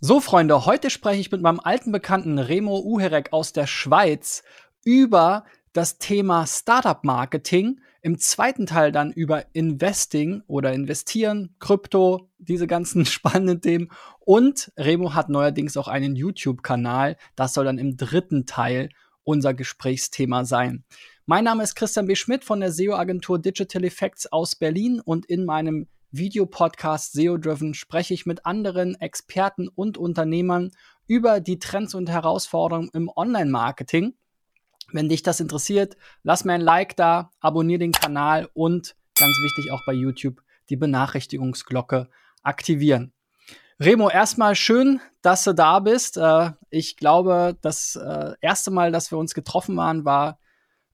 So, Freunde, heute spreche ich mit meinem alten Bekannten Remo Uherek aus der Schweiz über das Thema Startup Marketing. Im zweiten Teil dann über Investing oder Investieren, Krypto, diese ganzen spannenden Themen. Und Remo hat neuerdings auch einen YouTube-Kanal. Das soll dann im dritten Teil unser Gesprächsthema sein. Mein Name ist Christian B. Schmidt von der SEO-Agentur Digital Effects aus Berlin und in meinem Videopodcast SEO Driven spreche ich mit anderen Experten und Unternehmern über die Trends und Herausforderungen im Online-Marketing. Wenn dich das interessiert, lass mir ein Like da, abonniere den Kanal und ganz wichtig auch bei YouTube die Benachrichtigungsglocke aktivieren. Remo, erstmal schön, dass du da bist. Äh, ich glaube, das äh, erste Mal, dass wir uns getroffen waren, war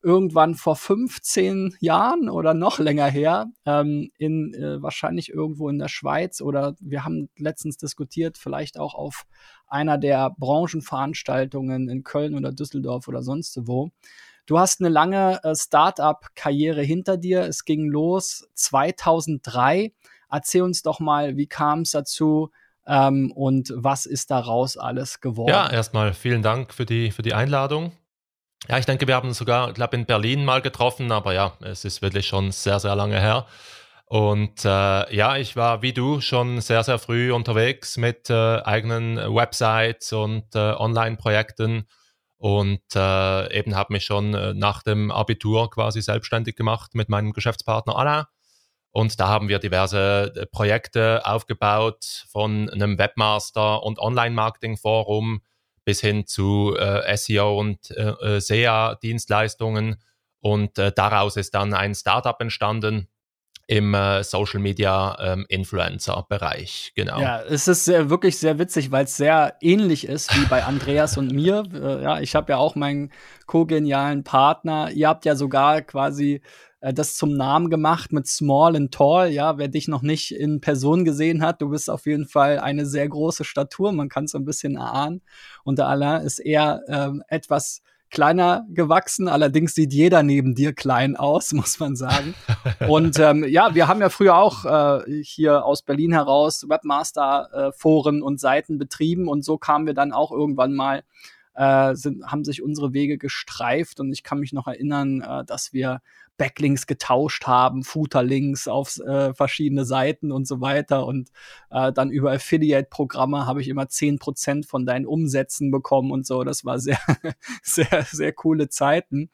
irgendwann vor 15 Jahren oder noch länger her, ähm, in äh, wahrscheinlich irgendwo in der Schweiz oder wir haben letztens diskutiert, vielleicht auch auf einer der Branchenveranstaltungen in Köln oder Düsseldorf oder sonst wo. Du hast eine lange äh, Start-up-Karriere hinter dir. Es ging los 2003. Erzähl uns doch mal, wie kam es dazu? Ähm, und was ist daraus alles geworden? Ja, erstmal vielen Dank für die, für die Einladung. Ja, ich denke, wir haben sogar, ich glaube, in Berlin mal getroffen, aber ja, es ist wirklich schon sehr, sehr lange her. Und äh, ja, ich war wie du schon sehr, sehr früh unterwegs mit äh, eigenen Websites und äh, Online-Projekten und äh, eben habe mich schon äh, nach dem Abitur quasi selbstständig gemacht mit meinem Geschäftspartner Alain. Und da haben wir diverse äh, Projekte aufgebaut von einem Webmaster und Online-Marketing-Forum bis hin zu äh, SEO und äh, äh SEA-Dienstleistungen. Und äh, daraus ist dann ein Startup entstanden im äh, Social Media ähm, Influencer Bereich, genau. Ja, es ist sehr, wirklich sehr witzig, weil es sehr ähnlich ist wie bei Andreas und mir. Äh, ja, ich habe ja auch meinen co-genialen Partner. Ihr habt ja sogar quasi äh, das zum Namen gemacht mit Small and Tall. Ja, wer dich noch nicht in Person gesehen hat, du bist auf jeden Fall eine sehr große Statur. Man kann es ein bisschen erahnen. Und der Alain ist eher ähm, etwas kleiner gewachsen. Allerdings sieht jeder neben dir klein aus, muss man sagen. Und ähm, ja, wir haben ja früher auch äh, hier aus Berlin heraus Webmaster-Foren äh, und Seiten betrieben und so kamen wir dann auch irgendwann mal äh, sind, haben sich unsere Wege gestreift und ich kann mich noch erinnern, äh, dass wir Backlinks getauscht haben, Footerlinks auf äh, verschiedene Seiten und so weiter. Und äh, dann über Affiliate-Programme habe ich immer zehn Prozent von deinen Umsätzen bekommen und so. Das war sehr, sehr, sehr coole Zeiten.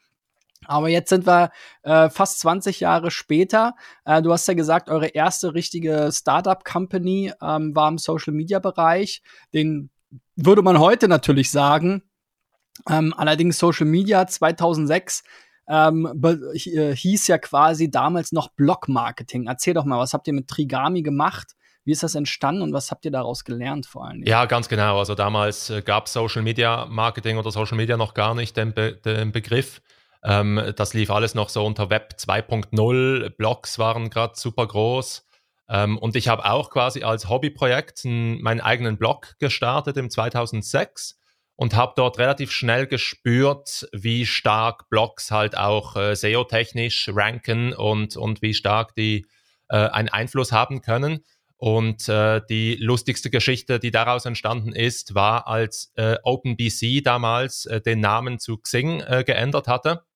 Aber jetzt sind wir äh, fast 20 Jahre später. Äh, du hast ja gesagt, eure erste richtige Startup-Company ähm, war im Social-Media-Bereich. Den würde man heute natürlich sagen, ähm, allerdings Social Media 2006 ähm, äh, hieß ja quasi damals noch Blog-Marketing. Erzähl doch mal, was habt ihr mit Trigami gemacht? Wie ist das entstanden und was habt ihr daraus gelernt vor allem? Ja, ganz genau. Also damals äh, gab Social Media Marketing oder Social Media noch gar nicht den, Be den Begriff. Ähm, das lief alles noch so unter Web 2.0. Blogs waren gerade super groß. Ähm, und ich habe auch quasi als Hobbyprojekt meinen eigenen Blog gestartet im 2006 und habe dort relativ schnell gespürt, wie stark Blogs halt auch äh, SEO-technisch ranken und, und wie stark die äh, einen Einfluss haben können. Und äh, die lustigste Geschichte, die daraus entstanden ist, war, als äh, OpenBC damals äh, den Namen zu Xing äh, geändert hatte.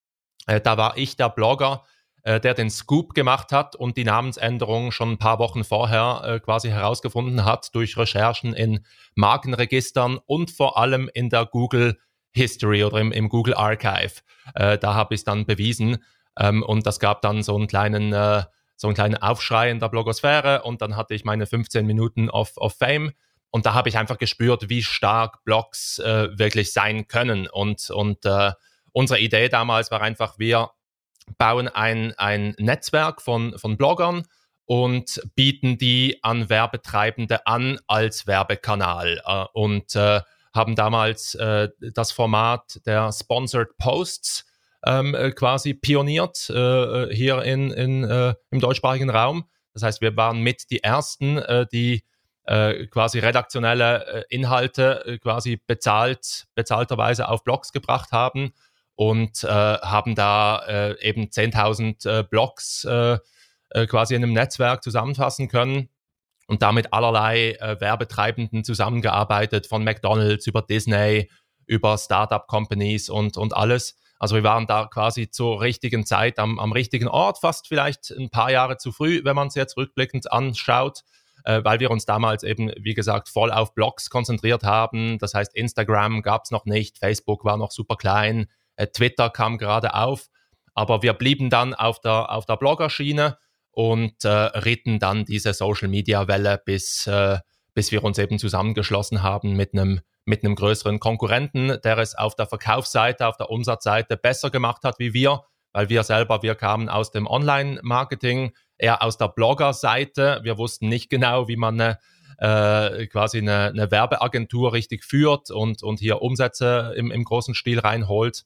Äh, da war ich der Blogger, äh, der den Scoop gemacht hat und die Namensänderung schon ein paar Wochen vorher äh, quasi herausgefunden hat durch Recherchen in Markenregistern und vor allem in der Google History oder im, im Google Archive. Äh, da habe ich es dann bewiesen ähm, und das gab dann so einen kleinen äh, so einen kleinen Aufschrei in der Blogosphäre und dann hatte ich meine 15 Minuten of, of Fame und da habe ich einfach gespürt, wie stark Blogs äh, wirklich sein können und, und äh, unsere Idee damals war einfach, wir bauen ein, ein Netzwerk von, von Bloggern und bieten die an Werbetreibende an als Werbekanal äh, und äh, haben damals äh, das Format der Sponsored Posts ähm, äh, quasi pioniert äh, äh, hier in, in, im deutschsprachigen Raum. Das heißt, wir waren mit die Ersten, die quasi redaktionelle Inhalte quasi bezahlt, bezahlterweise auf Blogs gebracht haben und äh, haben da äh, eben 10.000 äh, Blogs äh, äh, quasi in einem Netzwerk zusammenfassen können und damit allerlei äh, Werbetreibenden zusammengearbeitet, von McDonald's über Disney, über Startup-Companies und, und alles. Also wir waren da quasi zur richtigen Zeit am, am richtigen Ort, fast vielleicht ein paar Jahre zu früh, wenn man es jetzt rückblickend anschaut, weil wir uns damals eben, wie gesagt, voll auf Blogs konzentriert haben. Das heißt, Instagram gab es noch nicht, Facebook war noch super klein, Twitter kam gerade auf. Aber wir blieben dann auf der, auf der Bloggerschiene und äh, ritten dann diese Social-Media-Welle, bis, äh, bis wir uns eben zusammengeschlossen haben mit einem mit einem größeren Konkurrenten, der es auf der Verkaufsseite, auf der Umsatzseite besser gemacht hat wie wir, weil wir selber, wir kamen aus dem Online-Marketing, eher aus der Blogger-Seite. Wir wussten nicht genau, wie man eine, äh, quasi eine, eine, Werbeagentur richtig führt und, und hier Umsätze im, im großen Stil reinholt.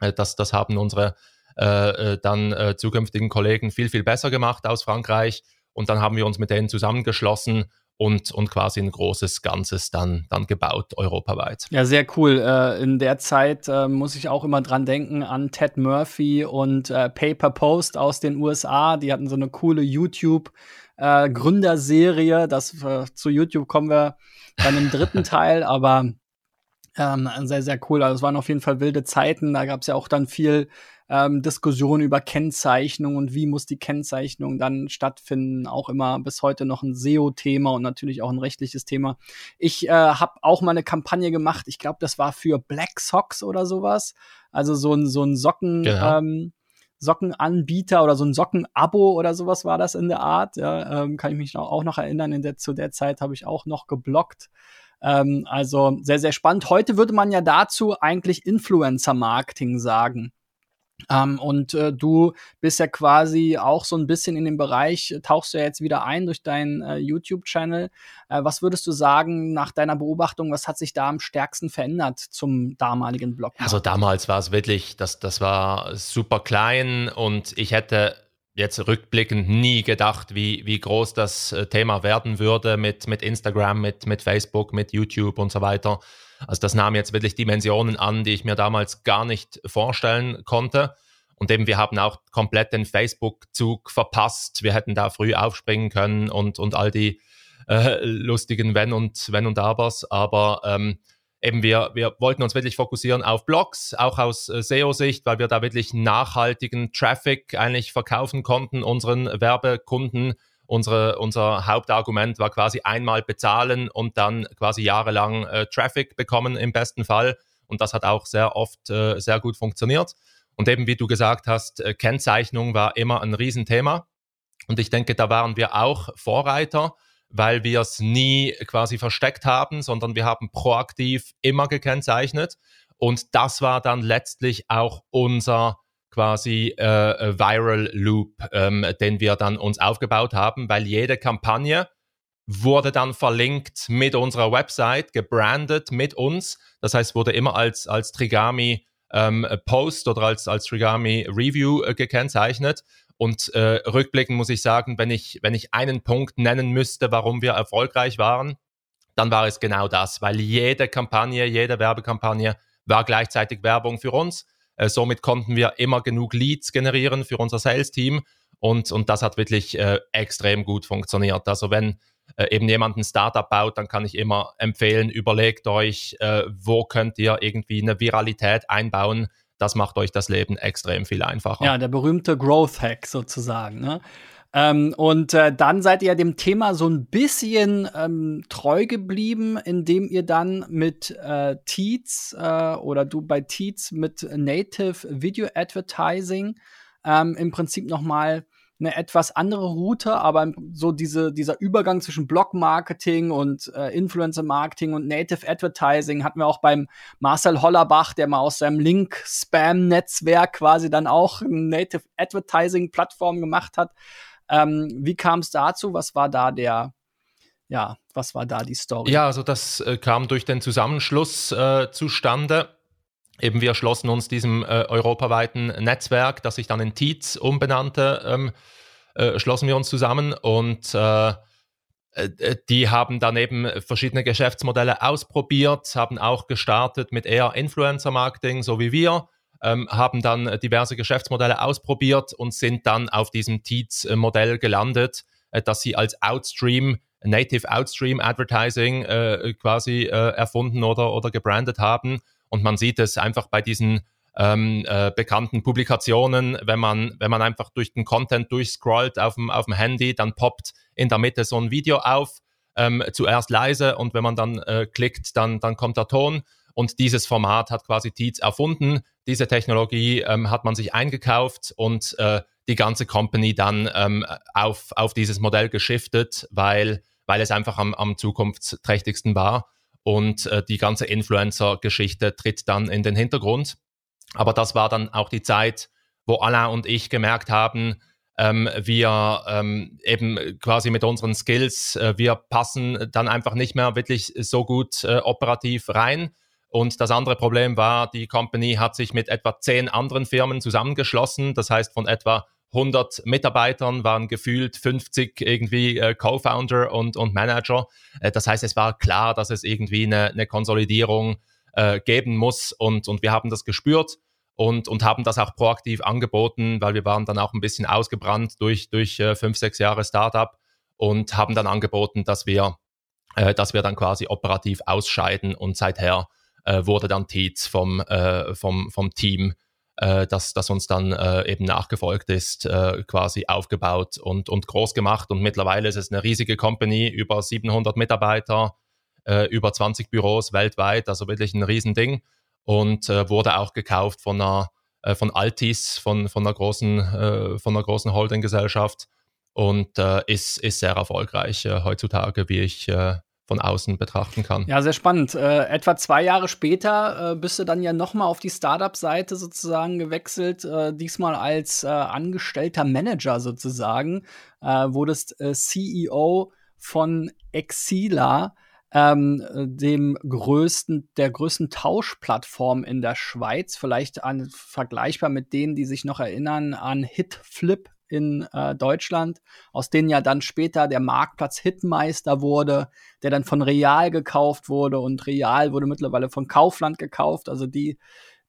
Äh, das, das haben unsere äh, äh, dann äh, zukünftigen Kollegen viel, viel besser gemacht aus Frankreich. Und dann haben wir uns mit denen zusammengeschlossen und, und quasi ein großes Ganzes dann, dann gebaut, europaweit. Ja, sehr cool. Äh, in der Zeit äh, muss ich auch immer dran denken an Ted Murphy und äh, Paper Post aus den USA. Die hatten so eine coole YouTube-Gründerserie. das zu YouTube kommen wir dann im dritten Teil, aber ähm, sehr, sehr cool. Also es waren auf jeden Fall wilde Zeiten. Da gab es ja auch dann viel ähm, Diskussion über Kennzeichnung und wie muss die Kennzeichnung dann stattfinden. Auch immer bis heute noch ein SEO-Thema und natürlich auch ein rechtliches Thema. Ich äh, habe auch mal eine Kampagne gemacht. Ich glaube, das war für Black Socks oder sowas. Also so ein, so ein Socken. Genau. Ähm, Sockenanbieter oder so ein Sockenabo oder sowas war das in der Art. Ja, ähm, kann ich mich auch noch erinnern. In der, zu der Zeit habe ich auch noch geblockt. Ähm, also sehr, sehr spannend. Heute würde man ja dazu eigentlich Influencer-Marketing sagen. Ähm, und äh, du bist ja quasi auch so ein bisschen in dem Bereich, äh, tauchst du ja jetzt wieder ein durch deinen äh, YouTube-Channel. Äh, was würdest du sagen nach deiner Beobachtung, was hat sich da am stärksten verändert zum damaligen Blog? Also damals war es wirklich, das, das war super klein und ich hätte jetzt rückblickend nie gedacht, wie, wie groß das äh, Thema werden würde mit, mit Instagram, mit, mit Facebook, mit YouTube und so weiter. Also das nahm jetzt wirklich Dimensionen an, die ich mir damals gar nicht vorstellen konnte. Und eben, wir haben auch komplett den Facebook-Zug verpasst. Wir hätten da früh aufspringen können und, und all die äh, lustigen Wenn und Wenn und Abers. Aber ähm, eben, wir, wir wollten uns wirklich fokussieren auf Blogs, auch aus äh, SEO-Sicht, weil wir da wirklich nachhaltigen Traffic eigentlich verkaufen konnten unseren Werbekunden Unsere, unser Hauptargument war quasi einmal bezahlen und dann quasi jahrelang äh, Traffic bekommen im besten Fall. Und das hat auch sehr oft äh, sehr gut funktioniert. Und eben wie du gesagt hast, äh, Kennzeichnung war immer ein Riesenthema. Und ich denke, da waren wir auch Vorreiter, weil wir es nie quasi versteckt haben, sondern wir haben proaktiv immer gekennzeichnet. Und das war dann letztlich auch unser quasi äh, äh, Viral Loop, ähm, den wir dann uns aufgebaut haben, weil jede Kampagne wurde dann verlinkt mit unserer Website, gebrandet mit uns. Das heißt, wurde immer als, als Trigami ähm, Post oder als, als Trigami Review äh, gekennzeichnet. Und äh, rückblickend muss ich sagen, wenn ich, wenn ich einen Punkt nennen müsste, warum wir erfolgreich waren, dann war es genau das, weil jede Kampagne, jede Werbekampagne war gleichzeitig Werbung für uns. Äh, somit konnten wir immer genug Leads generieren für unser Sales-Team und, und das hat wirklich äh, extrem gut funktioniert. Also wenn äh, eben jemand ein Startup baut, dann kann ich immer empfehlen, überlegt euch, äh, wo könnt ihr irgendwie eine Viralität einbauen. Das macht euch das Leben extrem viel einfacher. Ja, der berühmte Growth Hack sozusagen. Ne? Ähm, und äh, dann seid ihr dem Thema so ein bisschen ähm, treu geblieben, indem ihr dann mit äh, Teats äh, oder du bei Teats mit Native Video Advertising ähm, im Prinzip noch mal eine etwas andere Route, aber so diese, dieser Übergang zwischen Blog-Marketing und äh, Influencer-Marketing und Native Advertising hatten wir auch beim Marcel Hollerbach, der mal aus seinem Link-Spam-Netzwerk quasi dann auch eine Native Advertising-Plattform gemacht hat. Ähm, wie kam es dazu? Was war da der, ja, was war da die Story? Ja, also das äh, kam durch den Zusammenschluss äh, zustande. Eben wir schlossen uns diesem äh, europaweiten Netzwerk, das sich dann in Tietz umbenannte, ähm, äh, schlossen wir uns zusammen und äh, äh, die haben dann eben verschiedene Geschäftsmodelle ausprobiert, haben auch gestartet mit eher Influencer-Marketing, so wie wir, ähm, haben dann diverse Geschäftsmodelle ausprobiert und sind dann auf diesem Tietz-Modell gelandet, äh, dass sie als Outstream Native Outstream Advertising äh, quasi äh, erfunden oder, oder gebrandet haben. Und man sieht es einfach bei diesen ähm, äh, bekannten Publikationen, wenn man, wenn man einfach durch den Content durchscrollt auf dem, auf dem Handy, dann poppt in der Mitte so ein Video auf, ähm, zuerst leise und wenn man dann äh, klickt, dann, dann kommt der Ton. Und dieses Format hat quasi Tietz erfunden. Diese Technologie ähm, hat man sich eingekauft und äh, die ganze Company dann ähm, auf, auf dieses Modell geschiftet, weil, weil es einfach am, am zukunftsträchtigsten war. Und äh, die ganze Influencer-Geschichte tritt dann in den Hintergrund. Aber das war dann auch die Zeit, wo Alain und ich gemerkt haben, ähm, wir ähm, eben quasi mit unseren Skills, äh, wir passen dann einfach nicht mehr wirklich so gut äh, operativ rein. Und das andere Problem war, die Company hat sich mit etwa zehn anderen Firmen zusammengeschlossen. Das heißt, von etwa 100 Mitarbeitern waren gefühlt 50 irgendwie äh, Co-Founder und, und Manager. Äh, das heißt, es war klar, dass es irgendwie eine, eine Konsolidierung äh, geben muss und, und wir haben das gespürt und, und haben das auch proaktiv angeboten, weil wir waren dann auch ein bisschen ausgebrannt durch, durch äh, fünf, sechs Jahre Startup und haben dann angeboten, dass wir, äh, dass wir dann quasi operativ ausscheiden und seither äh, wurde dann Tietz vom, äh, vom, vom Team, äh, das, das uns dann äh, eben nachgefolgt ist, äh, quasi aufgebaut und, und groß gemacht. Und mittlerweile ist es eine riesige Company, über 700 Mitarbeiter, äh, über 20 Büros weltweit, also wirklich ein Riesending. Und äh, wurde auch gekauft von einer äh, von Altis, von, von einer großen, äh, von einer großen Holdinggesellschaft. Und äh, ist, ist sehr erfolgreich heutzutage, wie ich von außen betrachten kann. Ja, sehr spannend. Äh, etwa zwei Jahre später äh, bist du dann ja nochmal auf die Startup-Seite sozusagen gewechselt, äh, diesmal als äh, angestellter Manager sozusagen, äh, wurdest äh, CEO von Exila ähm, dem größten, der größten Tauschplattform in der Schweiz, vielleicht an, vergleichbar mit denen, die sich noch erinnern an Hitflip in äh, Deutschland, aus denen ja dann später der Marktplatz Hitmeister wurde, der dann von Real gekauft wurde und Real wurde mittlerweile von Kaufland gekauft. Also die,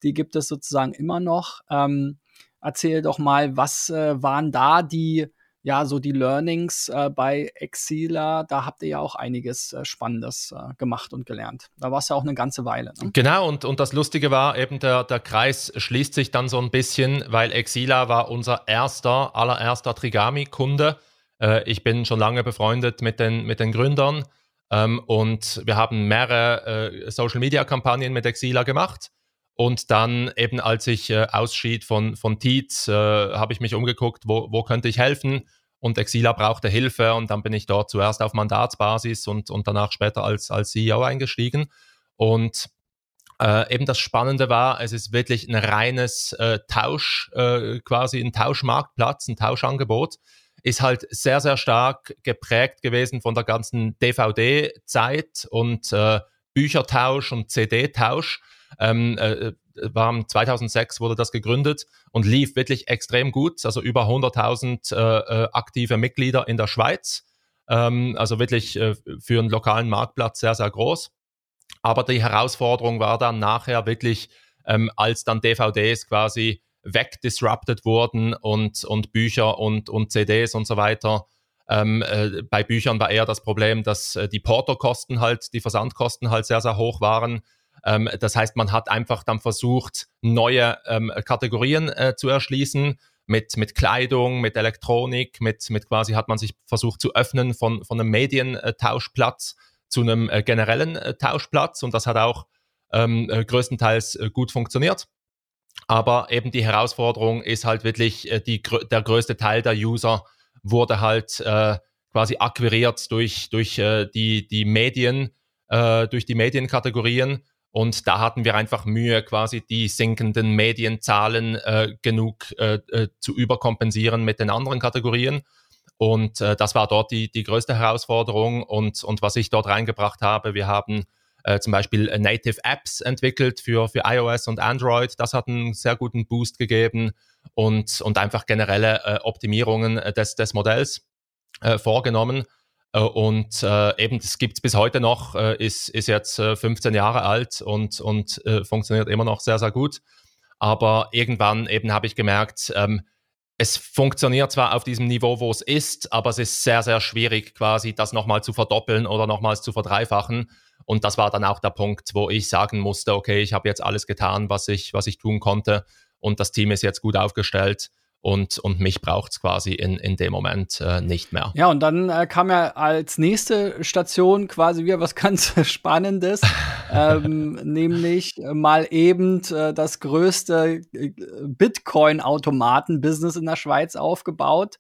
die gibt es sozusagen immer noch. Ähm, erzähl doch mal, was äh, waren da die ja, so die Learnings äh, bei Exila, da habt ihr ja auch einiges äh, Spannendes äh, gemacht und gelernt. Da warst du ja auch eine ganze Weile. Ne? Genau, und, und das Lustige war eben, der, der Kreis schließt sich dann so ein bisschen, weil Exila war unser erster, allererster Trigami-Kunde. Äh, ich bin schon lange befreundet mit den, mit den Gründern ähm, und wir haben mehrere äh, Social-Media-Kampagnen mit Exila gemacht. Und dann eben, als ich äh, ausschied von, von Tietz, äh, habe ich mich umgeguckt, wo, wo könnte ich helfen? Und Exila brauchte Hilfe und dann bin ich dort zuerst auf Mandatsbasis und, und danach später als, als CEO eingestiegen. Und äh, eben das Spannende war, es ist wirklich ein reines äh, Tausch, äh, quasi ein Tauschmarktplatz, ein Tauschangebot. Ist halt sehr, sehr stark geprägt gewesen von der ganzen DVD-Zeit und äh, Büchertausch und CD-Tausch. Ähm, äh, war 2006 wurde das gegründet und lief wirklich extrem gut. Also über 100.000 äh, äh, aktive Mitglieder in der Schweiz. Ähm, also wirklich äh, für einen lokalen Marktplatz sehr, sehr groß. Aber die Herausforderung war dann nachher wirklich, ähm, als dann DVDs quasi wegdisrupted wurden und, und Bücher und, und CDs und so weiter. Ähm, äh, bei Büchern war eher das Problem, dass äh, die Portokosten halt, die Versandkosten halt sehr, sehr hoch waren. Ähm, das heißt, man hat einfach dann versucht, neue ähm, Kategorien äh, zu erschließen mit, mit Kleidung, mit Elektronik, mit, mit quasi hat man sich versucht zu öffnen von, von einem Medientauschplatz zu einem äh, generellen äh, Tauschplatz und das hat auch ähm, äh, größtenteils gut funktioniert. Aber eben die Herausforderung ist halt wirklich, die, der größte Teil der User wurde halt äh, quasi akquiriert durch, durch äh, die, die Medien, äh, durch die Medienkategorien und da hatten wir einfach Mühe, quasi die sinkenden Medienzahlen äh, genug äh, äh, zu überkompensieren mit den anderen Kategorien. Und äh, das war dort die, die größte Herausforderung. Und, und was ich dort reingebracht habe, wir haben äh, zum Beispiel äh, Native Apps entwickelt für, für iOS und Android. Das hat einen sehr guten Boost gegeben und, und einfach generelle Optimierungen des, des Modells vorgenommen. Äh, und äh, eben, das gibt es bis heute noch, äh, ist, ist jetzt äh, 15 Jahre alt und, und äh, funktioniert immer noch sehr, sehr gut. Aber irgendwann eben habe ich gemerkt, ähm, es funktioniert zwar auf diesem Niveau, wo es ist, aber es ist sehr, sehr schwierig, quasi das nochmal zu verdoppeln oder nochmals zu verdreifachen. Und das war dann auch der Punkt, wo ich sagen musste, okay, ich habe jetzt alles getan, was ich, was ich tun konnte und das Team ist jetzt gut aufgestellt und, und mich braucht es quasi in, in dem Moment äh, nicht mehr. Ja, und dann äh, kam ja als nächste Station quasi wieder was ganz Spannendes, ähm, nämlich mal eben äh, das größte äh, Bitcoin-Automaten-Business in der Schweiz aufgebaut,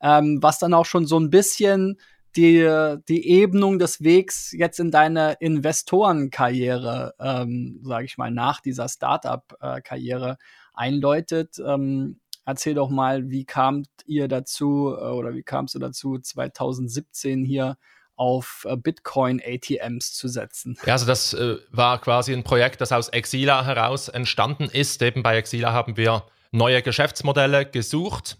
ähm, was dann auch schon so ein bisschen die, die Ebnung des Wegs jetzt in deine Investorenkarriere, ähm, sage ich mal, nach dieser Startup-Karriere einläutet. Ähm, Erzähl doch mal, wie kamt ihr dazu äh, oder wie kamst du dazu, 2017 hier auf äh, Bitcoin-ATMs zu setzen? Ja, also das äh, war quasi ein Projekt, das aus Exila heraus entstanden ist. Eben bei Exila haben wir neue Geschäftsmodelle gesucht.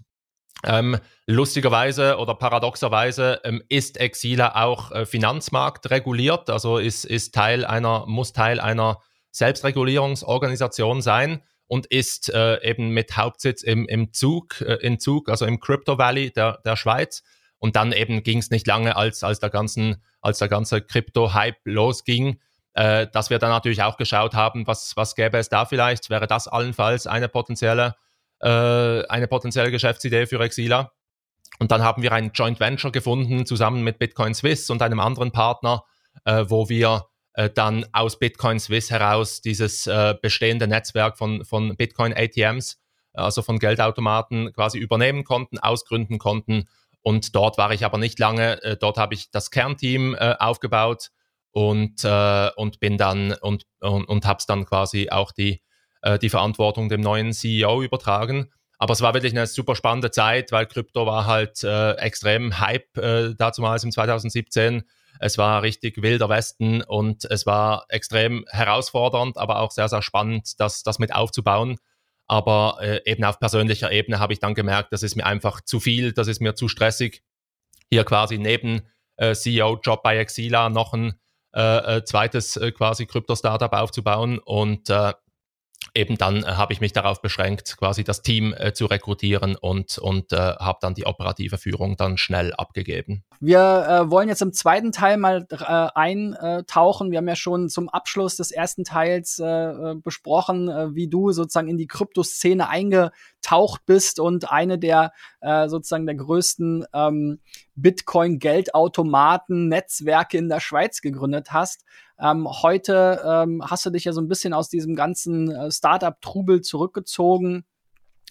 Ähm, lustigerweise oder paradoxerweise ähm, ist Exila auch äh, Finanzmarkt reguliert, also ist, ist Teil einer, muss Teil einer Selbstregulierungsorganisation sein und ist äh, eben mit Hauptsitz im, im Zug, äh, in Zug, also im Crypto Valley der, der Schweiz. Und dann eben ging es nicht lange, als, als der ganzen, als der ganze Krypto-Hype losging, äh, dass wir dann natürlich auch geschaut haben, was, was gäbe es da vielleicht? Wäre das allenfalls eine potenzielle, äh, eine potenzielle Geschäftsidee für Exila? Und dann haben wir ein Joint Venture gefunden, zusammen mit Bitcoin Swiss und einem anderen Partner, äh, wo wir äh, dann aus Bitcoin Swiss heraus dieses äh, bestehende Netzwerk von, von Bitcoin ATMs, also von Geldautomaten quasi übernehmen konnten, ausgründen konnten. Und dort war ich aber nicht lange. Äh, dort habe ich das Kernteam äh, aufgebaut und, äh, und bin dann und, und, und habe es dann quasi auch die, äh, die Verantwortung dem neuen CEO übertragen. Aber es war wirklich eine super spannende Zeit, weil Krypto war halt äh, extrem Hype äh, damals im 2017. Es war richtig wilder Westen und es war extrem herausfordernd, aber auch sehr, sehr spannend, das, das mit aufzubauen. Aber äh, eben auf persönlicher Ebene habe ich dann gemerkt, das ist mir einfach zu viel, das ist mir zu stressig. Hier quasi neben äh, CEO-Job bei Exila noch ein äh, äh zweites äh, quasi Krypto-Startup aufzubauen und äh, eben dann äh, habe ich mich darauf beschränkt, quasi das Team äh, zu rekrutieren und, und äh, habe dann die operative Führung dann schnell abgegeben. Wir äh, wollen jetzt im zweiten Teil mal äh, eintauchen. Wir haben ja schon zum Abschluss des ersten Teils äh, besprochen, wie du sozusagen in die Kryptoszene eingetaucht bist und eine der sozusagen der größten ähm, Bitcoin-Geldautomaten-Netzwerke in der Schweiz gegründet hast. Ähm, heute ähm, hast du dich ja so ein bisschen aus diesem ganzen äh, Startup-Trubel zurückgezogen.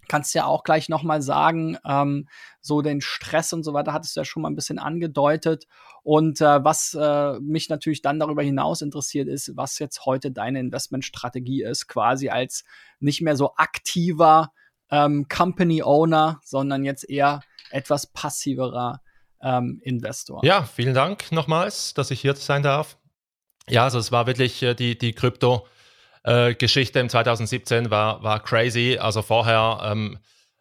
Kannst ja auch gleich nochmal sagen, ähm, so den Stress und so weiter hattest du ja schon mal ein bisschen angedeutet. Und äh, was äh, mich natürlich dann darüber hinaus interessiert, ist, was jetzt heute deine Investmentstrategie ist, quasi als nicht mehr so aktiver ähm, Company Owner, sondern jetzt eher etwas passiverer ähm, Investor. Ja, vielen Dank nochmals, dass ich hier sein darf. Ja, also es war wirklich äh, die, die Krypto- äh, im 2017 war, war crazy. Also vorher ähm,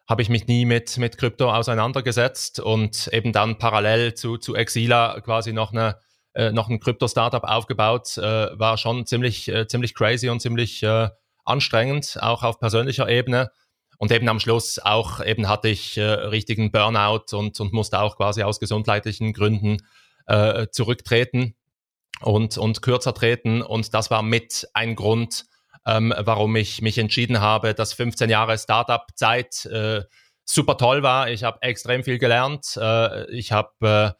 habe ich mich nie mit, mit Krypto auseinandergesetzt und eben dann parallel zu, zu Exila quasi noch, eine, äh, noch ein Krypto-Startup aufgebaut. Äh, war schon ziemlich, äh, ziemlich crazy und ziemlich anstrengend, auch auf persönlicher Ebene. Und eben am Schluss auch eben hatte ich äh, richtigen Burnout und, und musste auch quasi aus gesundheitlichen Gründen äh, zurücktreten und, und kürzer treten. Und das war mit ein Grund, ähm, warum ich mich entschieden habe, dass 15 Jahre Startup-Zeit äh, super toll war. Ich habe extrem viel gelernt. Äh, ich habe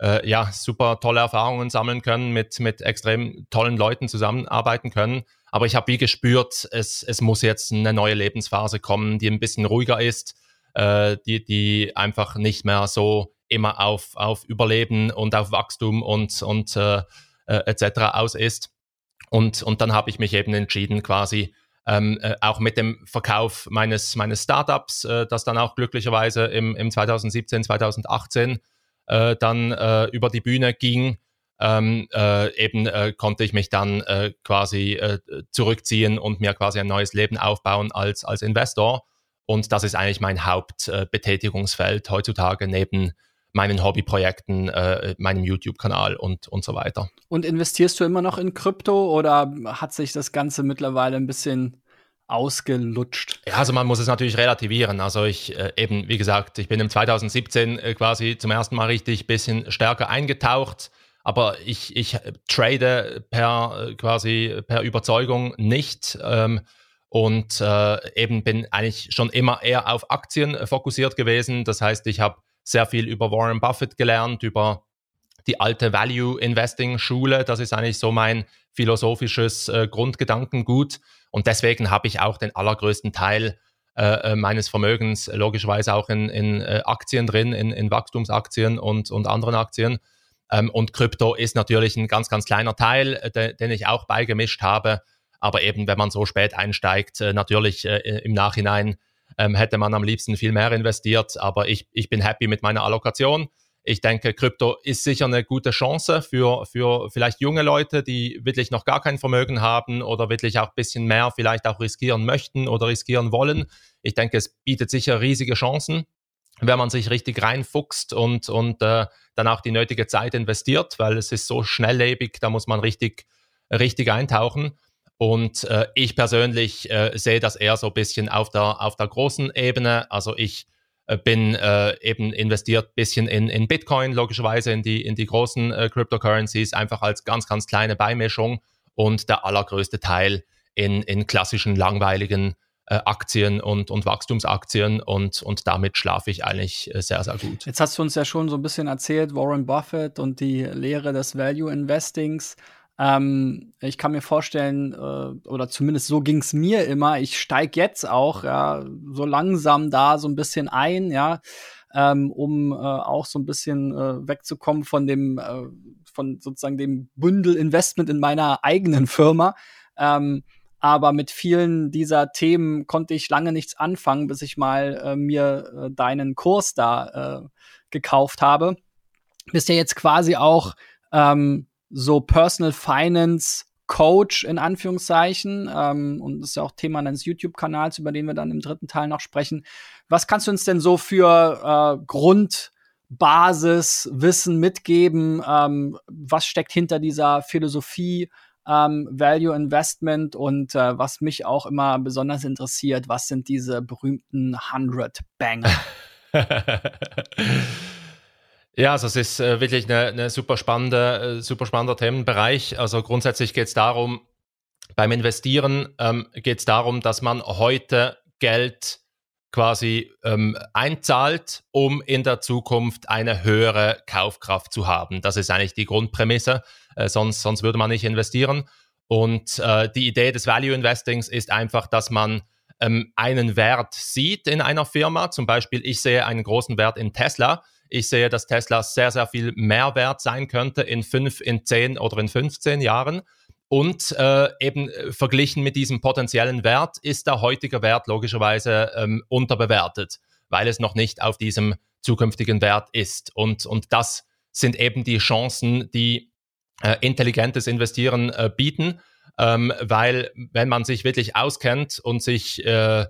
äh, äh, ja super tolle Erfahrungen sammeln können, mit, mit extrem tollen Leuten zusammenarbeiten können. Aber ich habe wie gespürt, es, es muss jetzt eine neue Lebensphase kommen, die ein bisschen ruhiger ist, äh, die, die einfach nicht mehr so immer auf, auf Überleben und auf Wachstum und, und äh, äh, etc. aus ist. Und, und dann habe ich mich eben entschieden, quasi ähm, äh, auch mit dem Verkauf meines, meines Startups, äh, das dann auch glücklicherweise im, im 2017, 2018 äh, dann äh, über die Bühne ging, ähm, äh, eben äh, konnte ich mich dann äh, quasi äh, zurückziehen und mir quasi ein neues Leben aufbauen als, als Investor. Und das ist eigentlich mein Hauptbetätigungsfeld heutzutage neben meinen Hobbyprojekten, äh, meinem YouTube-Kanal und, und so weiter. Und investierst du immer noch in Krypto oder hat sich das Ganze mittlerweile ein bisschen ausgelutscht? Ja, also man muss es natürlich relativieren. Also ich äh, eben, wie gesagt, ich bin im 2017 äh, quasi zum ersten Mal richtig bisschen stärker eingetaucht. Aber ich, ich trade per quasi per Überzeugung nicht. Ähm, und äh, eben bin eigentlich schon immer eher auf Aktien fokussiert gewesen. Das heißt, ich habe sehr viel über Warren Buffett gelernt, über die alte Value Investing Schule. Das ist eigentlich so mein philosophisches äh, Grundgedankengut. Und deswegen habe ich auch den allergrößten Teil äh, äh meines Vermögens logischerweise auch in, in äh, Aktien drin, in, in Wachstumsaktien und, und anderen Aktien. Ähm, und Krypto ist natürlich ein ganz, ganz kleiner Teil, äh, de, den ich auch beigemischt habe. Aber eben, wenn man so spät einsteigt, äh, natürlich äh, im Nachhinein ähm, hätte man am liebsten viel mehr investiert. Aber ich, ich bin happy mit meiner Allokation. Ich denke, Krypto ist sicher eine gute Chance für, für vielleicht junge Leute, die wirklich noch gar kein Vermögen haben oder wirklich auch ein bisschen mehr vielleicht auch riskieren möchten oder riskieren wollen. Ich denke, es bietet sicher riesige Chancen, wenn man sich richtig reinfuchst und, und äh, dann auch die nötige Zeit investiert, weil es ist so schnelllebig, da muss man richtig, richtig eintauchen. Und äh, ich persönlich äh, sehe das eher so ein bisschen auf der, auf der großen Ebene. Also ich äh, bin äh, eben investiert bisschen in, in Bitcoin, logischerweise in die, in die großen äh, Cryptocurrencies, einfach als ganz, ganz kleine Beimischung und der allergrößte Teil in, in klassischen, langweiligen Aktien und, und Wachstumsaktien und, und damit schlafe ich eigentlich äh, sehr, sehr gut. Jetzt hast du uns ja schon so ein bisschen erzählt, Warren Buffett und die Lehre des Value Investings. Ähm, ich kann mir vorstellen, äh, oder zumindest so ging es mir immer, ich steige jetzt auch ja, so langsam da so ein bisschen ein, ja, ähm, um äh, auch so ein bisschen äh, wegzukommen von dem, äh, von sozusagen dem Bündel Investment in meiner eigenen Firma. Ähm, aber mit vielen dieser Themen konnte ich lange nichts anfangen, bis ich mal äh, mir äh, deinen Kurs da äh, gekauft habe. Bist ja jetzt quasi auch ähm, so Personal Finance Coach in Anführungszeichen. Ähm, und das ist ja auch Thema deines YouTube-Kanals, über den wir dann im dritten Teil noch sprechen. Was kannst du uns denn so für äh, Grundbasiswissen mitgeben? Ähm, was steckt hinter dieser Philosophie? Ähm, Value Investment und äh, was mich auch immer besonders interessiert, was sind diese berühmten 100 Banger? Ja, also es ist äh, wirklich eine, eine super, spannende, äh, super spannender Themenbereich. Also grundsätzlich geht es darum, beim Investieren ähm, geht es darum, dass man heute Geld quasi ähm, einzahlt, um in der Zukunft eine höhere Kaufkraft zu haben. Das ist eigentlich die Grundprämisse, äh, sonst, sonst würde man nicht investieren. Und äh, die Idee des Value Investings ist einfach, dass man ähm, einen Wert sieht in einer Firma. Zum Beispiel, ich sehe einen großen Wert in Tesla ich sehe, dass Tesla sehr, sehr viel mehr wert sein könnte in fünf, in zehn oder in 15 Jahren. Und äh, eben äh, verglichen mit diesem potenziellen Wert ist der heutige Wert logischerweise ähm, unterbewertet, weil es noch nicht auf diesem zukünftigen Wert ist. Und, und das sind eben die Chancen, die äh, intelligentes Investieren äh, bieten, ähm, weil wenn man sich wirklich auskennt und sich äh,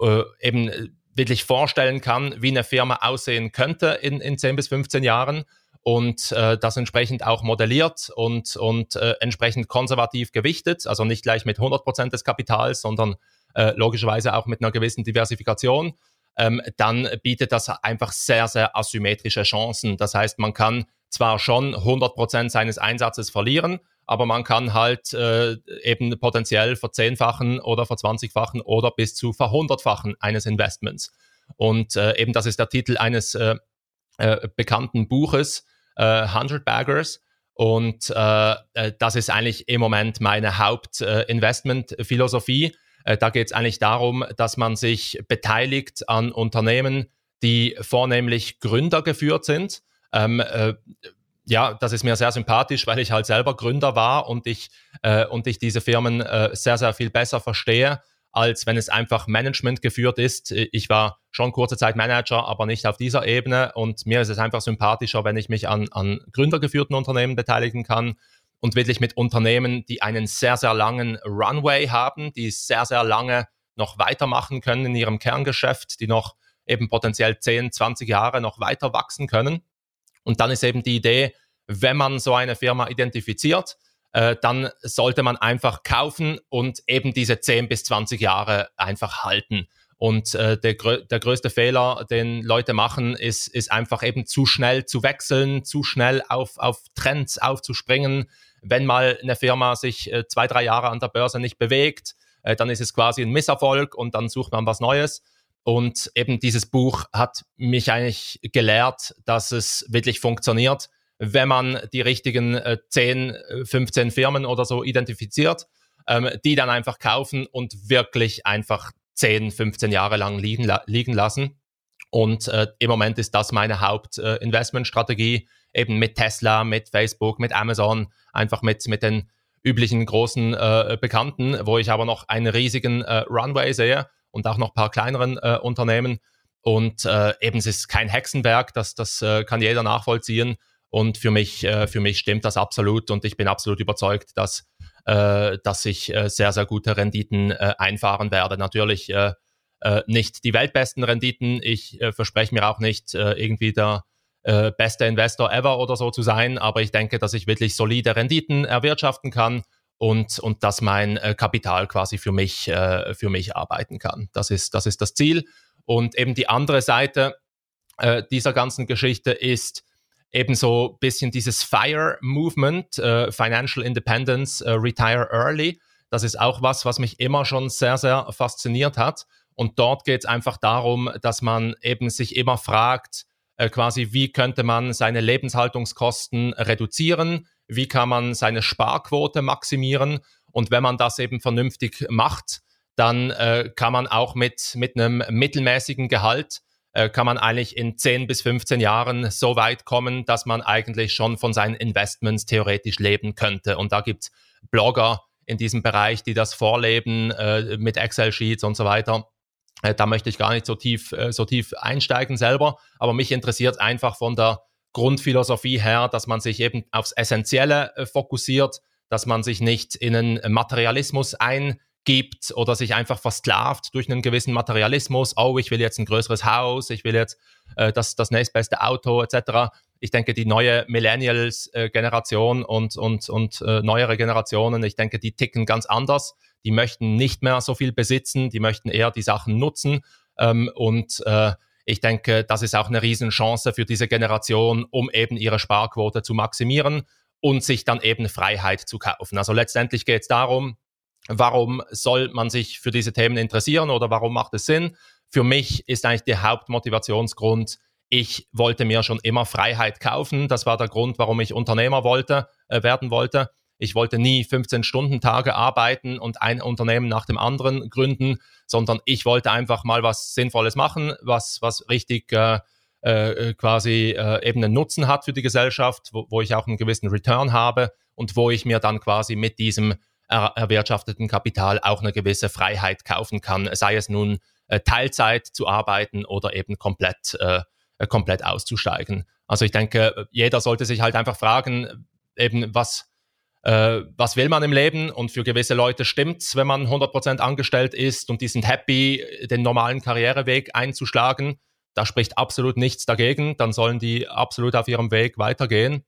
äh, eben wirklich vorstellen kann, wie eine Firma aussehen könnte in, in 10 bis 15 Jahren und äh, das entsprechend auch modelliert und, und äh, entsprechend konservativ gewichtet, also nicht gleich mit 100 Prozent des Kapitals, sondern logischerweise auch mit einer gewissen Diversifikation, ähm, dann bietet das einfach sehr, sehr asymmetrische Chancen. Das heißt, man kann zwar schon 100 Prozent seines Einsatzes verlieren, aber man kann halt äh, eben potenziell verzehnfachen oder verzwanzigfachen oder bis zu verhundertfachen eines Investments. Und äh, eben das ist der Titel eines äh, äh, bekannten Buches, äh, 100 Baggers. Und äh, äh, das ist eigentlich im Moment meine Hauptinvestmentphilosophie. Äh, da geht es eigentlich darum, dass man sich beteiligt an Unternehmen, die vornehmlich Gründer geführt sind. Ähm, äh, ja, das ist mir sehr sympathisch, weil ich halt selber Gründer war und ich, äh, und ich diese Firmen äh, sehr, sehr viel besser verstehe, als wenn es einfach Management geführt ist. Ich war schon kurze Zeit Manager, aber nicht auf dieser Ebene und mir ist es einfach sympathischer, wenn ich mich an, an gründergeführten Unternehmen beteiligen kann und wirklich mit Unternehmen, die einen sehr, sehr langen Runway haben, die sehr, sehr lange noch weitermachen können in ihrem Kerngeschäft, die noch eben potenziell 10, 20 Jahre noch weiter wachsen können. Und dann ist eben die Idee, wenn man so eine Firma identifiziert, äh, dann sollte man einfach kaufen und eben diese 10 bis 20 Jahre einfach halten. Und äh, der, der größte Fehler, den Leute machen, ist, ist einfach eben zu schnell zu wechseln, zu schnell auf, auf Trends aufzuspringen. Wenn mal eine Firma sich äh, zwei, drei Jahre an der Börse nicht bewegt, äh, dann ist es quasi ein Misserfolg und dann sucht man was Neues. Und eben dieses Buch hat mich eigentlich gelehrt, dass es wirklich funktioniert, wenn man die richtigen äh, 10, 15 Firmen oder so identifiziert, ähm, die dann einfach kaufen und wirklich einfach 10, 15 Jahre lang liegen, liegen lassen. Und äh, im Moment ist das meine Hauptinvestmentstrategie, äh, eben mit Tesla, mit Facebook, mit Amazon, einfach mit, mit den üblichen großen äh, Bekannten, wo ich aber noch einen riesigen äh, Runway sehe und auch noch ein paar kleineren äh, Unternehmen. Und äh, eben es ist kein Hexenwerk, das, das äh, kann jeder nachvollziehen. Und für mich, äh, für mich stimmt das absolut und ich bin absolut überzeugt, dass, äh, dass ich äh, sehr, sehr gute Renditen äh, einfahren werde. Natürlich äh, äh, nicht die weltbesten Renditen. Ich äh, verspreche mir auch nicht äh, irgendwie der äh, beste Investor ever oder so zu sein, aber ich denke, dass ich wirklich solide Renditen erwirtschaften kann und, und dass mein äh, Kapital quasi für mich, äh, für mich arbeiten kann. Das ist, das ist das Ziel. Und eben die andere Seite äh, dieser ganzen Geschichte ist, eben so ein bisschen dieses FIRE-Movement, Financial Independence, Retire Early. Das ist auch was, was mich immer schon sehr, sehr fasziniert hat. Und dort geht es einfach darum, dass man eben sich immer fragt, quasi, wie könnte man seine Lebenshaltungskosten reduzieren, wie kann man seine Sparquote maximieren. Und wenn man das eben vernünftig macht, dann äh, kann man auch mit, mit einem mittelmäßigen Gehalt äh, kann man eigentlich in 10 bis 15 Jahren so weit kommen, dass man eigentlich schon von seinen Investments theoretisch leben könnte. Und da gibt es Blogger in diesem Bereich, die das vorleben äh, mit Excel-Sheets und so weiter. Äh, da möchte ich gar nicht so tief, äh, so tief einsteigen selber, aber mich interessiert einfach von der Grundphilosophie her, dass man sich eben aufs Essentielle äh, fokussiert, dass man sich nicht in einen Materialismus ein gibt oder sich einfach versklavt durch einen gewissen Materialismus. Oh, ich will jetzt ein größeres Haus, ich will jetzt äh, das, das nächstbeste Auto etc. Ich denke, die neue Millennials-Generation äh, und, und, und äh, neuere Generationen, ich denke, die ticken ganz anders. Die möchten nicht mehr so viel besitzen, die möchten eher die Sachen nutzen. Ähm, und äh, ich denke, das ist auch eine Riesenchance für diese Generation, um eben ihre Sparquote zu maximieren und sich dann eben Freiheit zu kaufen. Also letztendlich geht es darum, Warum soll man sich für diese Themen interessieren oder warum macht es Sinn? Für mich ist eigentlich der Hauptmotivationsgrund, ich wollte mir schon immer Freiheit kaufen. Das war der Grund, warum ich Unternehmer wollte, äh, werden wollte. Ich wollte nie 15-Stunden-Tage arbeiten und ein Unternehmen nach dem anderen gründen, sondern ich wollte einfach mal was Sinnvolles machen, was, was richtig äh, äh, quasi äh, eben einen Nutzen hat für die Gesellschaft, wo, wo ich auch einen gewissen Return habe und wo ich mir dann quasi mit diesem er erwirtschafteten Kapital auch eine gewisse Freiheit kaufen kann, sei es nun äh, Teilzeit zu arbeiten oder eben komplett, äh, komplett auszusteigen. Also ich denke, jeder sollte sich halt einfach fragen, eben was, äh, was will man im Leben und für gewisse Leute stimmt's, wenn man 100% angestellt ist und die sind happy, den normalen Karriereweg einzuschlagen. Da spricht absolut nichts dagegen, dann sollen die absolut auf ihrem Weg weitergehen.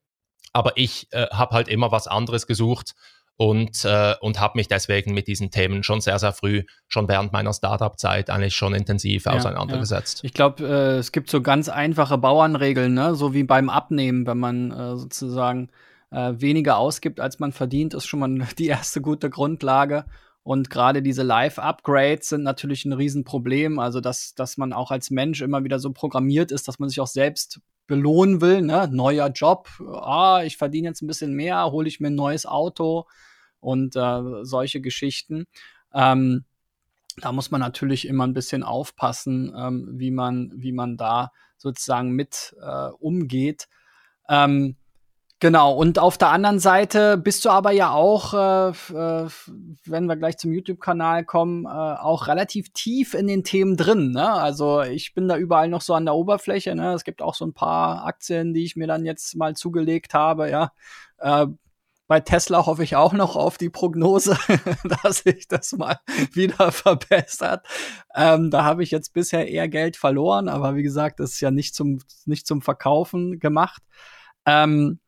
Aber ich äh, habe halt immer was anderes gesucht und, äh, und habe mich deswegen mit diesen Themen schon sehr, sehr früh, schon während meiner Startup-Zeit eigentlich schon intensiv ja, auseinandergesetzt. Ja. Ich glaube, äh, es gibt so ganz einfache Bauernregeln, ne? so wie beim Abnehmen, wenn man äh, sozusagen äh, weniger ausgibt, als man verdient, ist schon mal die erste gute Grundlage. Und gerade diese Live-Upgrades sind natürlich ein Riesenproblem. Also, dass, dass man auch als Mensch immer wieder so programmiert ist, dass man sich auch selbst belohnen will. Ne? Neuer Job, ah, ich verdiene jetzt ein bisschen mehr, hole ich mir ein neues Auto und äh, solche Geschichten. Ähm, da muss man natürlich immer ein bisschen aufpassen, ähm, wie, man, wie man da sozusagen mit äh, umgeht. Ähm, Genau, und auf der anderen Seite bist du aber ja auch, äh, äh, wenn wir gleich zum YouTube-Kanal kommen, äh, auch relativ tief in den Themen drin. Ne? Also ich bin da überall noch so an der Oberfläche. Ne? Es gibt auch so ein paar Aktien, die ich mir dann jetzt mal zugelegt habe. Ja, äh, bei Tesla hoffe ich auch noch auf die Prognose, dass sich das mal wieder verbessert. Ähm, da habe ich jetzt bisher eher Geld verloren, aber wie gesagt, das ist ja nicht zum nicht zum Verkaufen gemacht. Ähm,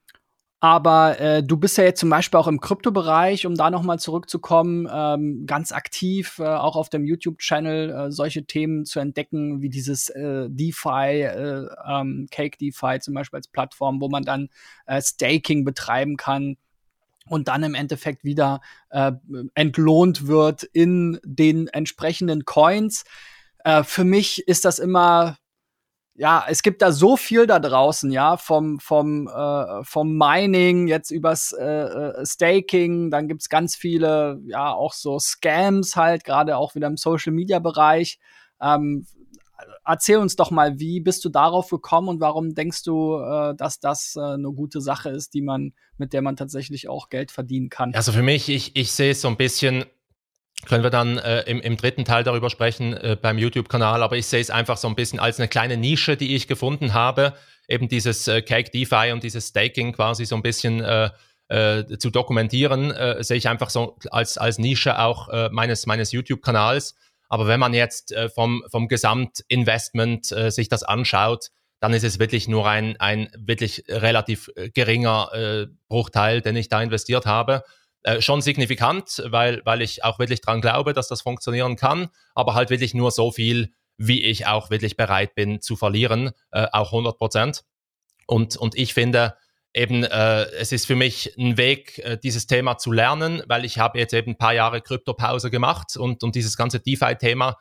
Aber äh, du bist ja jetzt zum Beispiel auch im Kryptobereich, um da nochmal zurückzukommen, ähm, ganz aktiv, äh, auch auf dem YouTube-Channel äh, solche Themen zu entdecken, wie dieses äh, DeFi, äh, ähm, Cake DeFi zum Beispiel als Plattform, wo man dann äh, Staking betreiben kann und dann im Endeffekt wieder äh, entlohnt wird in den entsprechenden Coins. Äh, für mich ist das immer ja, es gibt da so viel da draußen, ja, vom, vom, äh, vom Mining jetzt übers äh, äh, Staking, dann gibt's ganz viele, ja, auch so Scams halt, gerade auch wieder im Social Media Bereich. Ähm, erzähl uns doch mal, wie bist du darauf gekommen und warum denkst du, äh, dass das äh, eine gute Sache ist, die man, mit der man tatsächlich auch Geld verdienen kann? Also für mich, ich, ich sehe es so ein bisschen können wir dann äh, im, im, dritten Teil darüber sprechen äh, beim YouTube-Kanal. Aber ich sehe es einfach so ein bisschen als eine kleine Nische, die ich gefunden habe, eben dieses äh, Cake DeFi und dieses Staking quasi so ein bisschen äh, äh, zu dokumentieren, äh, sehe ich einfach so als, als Nische auch meines, meines YouTube-Kanals. Aber wenn man jetzt vom, vom Gesamtinvestment sich das anschaut, dann ist es wirklich nur ein, ein wirklich relativ geringer Bruchteil, den ich da investiert habe. Äh, schon signifikant, weil, weil ich auch wirklich dran glaube, dass das funktionieren kann, aber halt wirklich nur so viel, wie ich auch wirklich bereit bin zu verlieren, äh, auch 100 Prozent. Und, und ich finde eben, äh, es ist für mich ein Weg, äh, dieses Thema zu lernen, weil ich habe jetzt eben ein paar Jahre Kryptopause gemacht und, und dieses ganze DeFi-Thema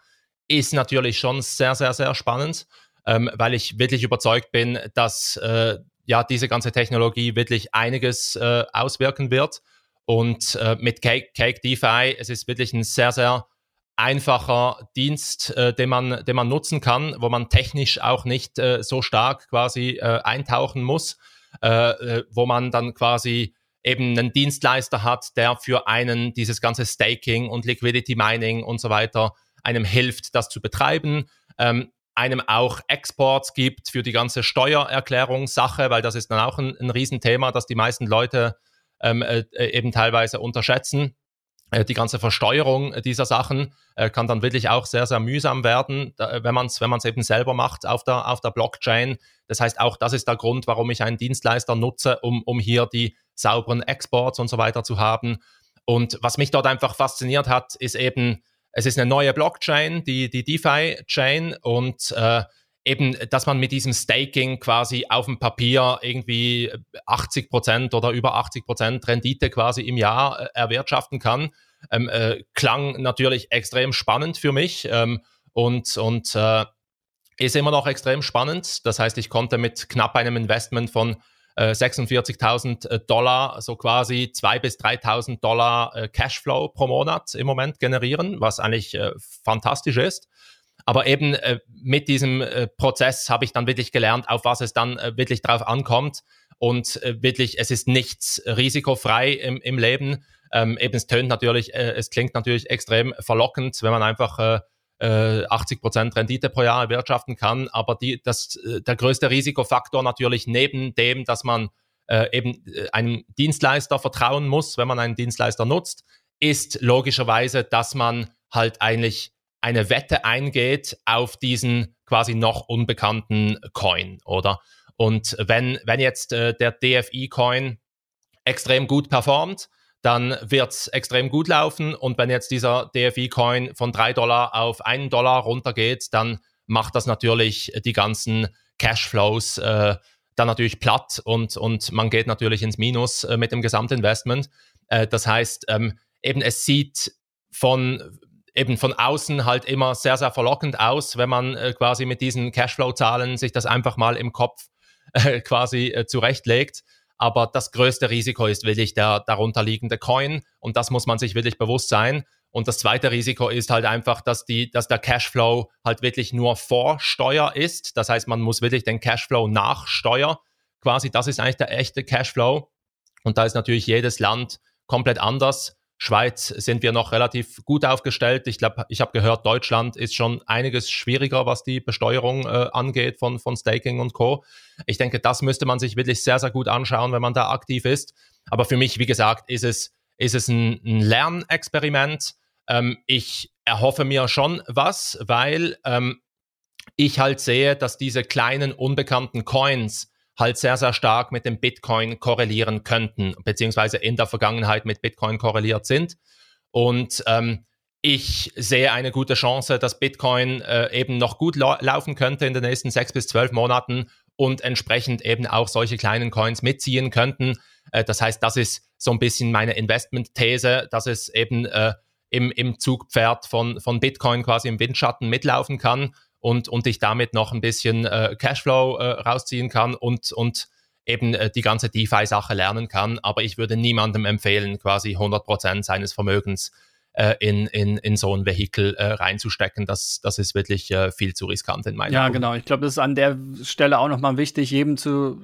ist natürlich schon sehr, sehr, sehr spannend, ähm, weil ich wirklich überzeugt bin, dass äh, ja diese ganze Technologie wirklich einiges äh, auswirken wird und äh, mit Cake, Cake DeFi, es ist wirklich ein sehr, sehr einfacher Dienst, äh, den, man, den man nutzen kann, wo man technisch auch nicht äh, so stark quasi äh, eintauchen muss, äh, äh, wo man dann quasi eben einen Dienstleister hat, der für einen dieses ganze Staking und Liquidity Mining und so weiter einem hilft, das zu betreiben. Ähm, einem auch Exports gibt für die ganze Steuererklärungssache, weil das ist dann auch ein, ein Riesenthema, dass die meisten Leute ähm, äh, eben teilweise unterschätzen. Äh, die ganze Versteuerung dieser Sachen äh, kann dann wirklich auch sehr, sehr mühsam werden, da, wenn man es wenn eben selber macht auf der, auf der Blockchain. Das heißt, auch das ist der Grund, warum ich einen Dienstleister nutze, um, um hier die sauberen Exports und so weiter zu haben. Und was mich dort einfach fasziniert hat, ist eben, es ist eine neue Blockchain, die, die DeFi-Chain und äh, eben, dass man mit diesem Staking quasi auf dem Papier irgendwie 80 Prozent oder über 80 Prozent Rendite quasi im Jahr äh, erwirtschaften kann, ähm, äh, klang natürlich extrem spannend für mich ähm, und, und äh, ist immer noch extrem spannend. Das heißt, ich konnte mit knapp einem Investment von 46.000 äh, Dollar, so quasi 2.000 bis 3.000 Dollar äh, Cashflow pro Monat im Moment generieren, was eigentlich äh, fantastisch ist. Aber eben äh, mit diesem äh, Prozess habe ich dann wirklich gelernt, auf was es dann äh, wirklich drauf ankommt. Und äh, wirklich, es ist nichts risikofrei im, im Leben. Ähm, eben es tönt natürlich, äh, es klingt natürlich extrem verlockend, wenn man einfach äh, 80 Prozent Rendite pro Jahr erwirtschaften kann. Aber die, das, der größte Risikofaktor natürlich neben dem, dass man eben einem Dienstleister vertrauen muss, wenn man einen Dienstleister nutzt, ist logischerweise, dass man halt eigentlich eine Wette eingeht auf diesen quasi noch unbekannten Coin, oder? Und wenn, wenn jetzt äh, der DFI-Coin extrem gut performt, dann wird es extrem gut laufen. Und wenn jetzt dieser DFI-Coin von 3 Dollar auf 1 Dollar runtergeht, dann macht das natürlich die ganzen Cashflows äh, dann natürlich platt und, und man geht natürlich ins Minus äh, mit dem Gesamtinvestment. Äh, das heißt, ähm, eben es sieht von eben von außen halt immer sehr, sehr verlockend aus, wenn man äh, quasi mit diesen Cashflow-Zahlen sich das einfach mal im Kopf äh, quasi äh, zurechtlegt. Aber das größte Risiko ist wirklich der darunter liegende Coin und das muss man sich wirklich bewusst sein. Und das zweite Risiko ist halt einfach, dass, die, dass der Cashflow halt wirklich nur vor Steuer ist. Das heißt, man muss wirklich den Cashflow nach Steuer quasi, das ist eigentlich der echte Cashflow. Und da ist natürlich jedes Land komplett anders. Schweiz sind wir noch relativ gut aufgestellt. Ich glaube, ich habe gehört, Deutschland ist schon einiges schwieriger, was die Besteuerung äh, angeht von, von Staking und Co. Ich denke, das müsste man sich wirklich sehr, sehr gut anschauen, wenn man da aktiv ist. Aber für mich, wie gesagt, ist es, ist es ein, ein Lernexperiment. Ähm, ich erhoffe mir schon was, weil ähm, ich halt sehe, dass diese kleinen unbekannten Coins halt sehr, sehr stark mit dem Bitcoin korrelieren könnten, beziehungsweise in der Vergangenheit mit Bitcoin korreliert sind. Und ähm, ich sehe eine gute Chance, dass Bitcoin äh, eben noch gut lau laufen könnte in den nächsten sechs bis zwölf Monaten und entsprechend eben auch solche kleinen Coins mitziehen könnten. Äh, das heißt, das ist so ein bisschen meine Investment-These, dass es eben äh, im, im Zugpferd von, von Bitcoin quasi im Windschatten mitlaufen kann und, und ich damit noch ein bisschen äh, Cashflow äh, rausziehen kann und, und eben äh, die ganze DeFi-Sache lernen kann. Aber ich würde niemandem empfehlen, quasi 100% seines Vermögens äh, in, in, in so ein Vehikel äh, reinzustecken. Das, das ist wirklich äh, viel zu riskant in meinen Ja, Augen. genau. Ich glaube, das ist an der Stelle auch nochmal wichtig, jedem zu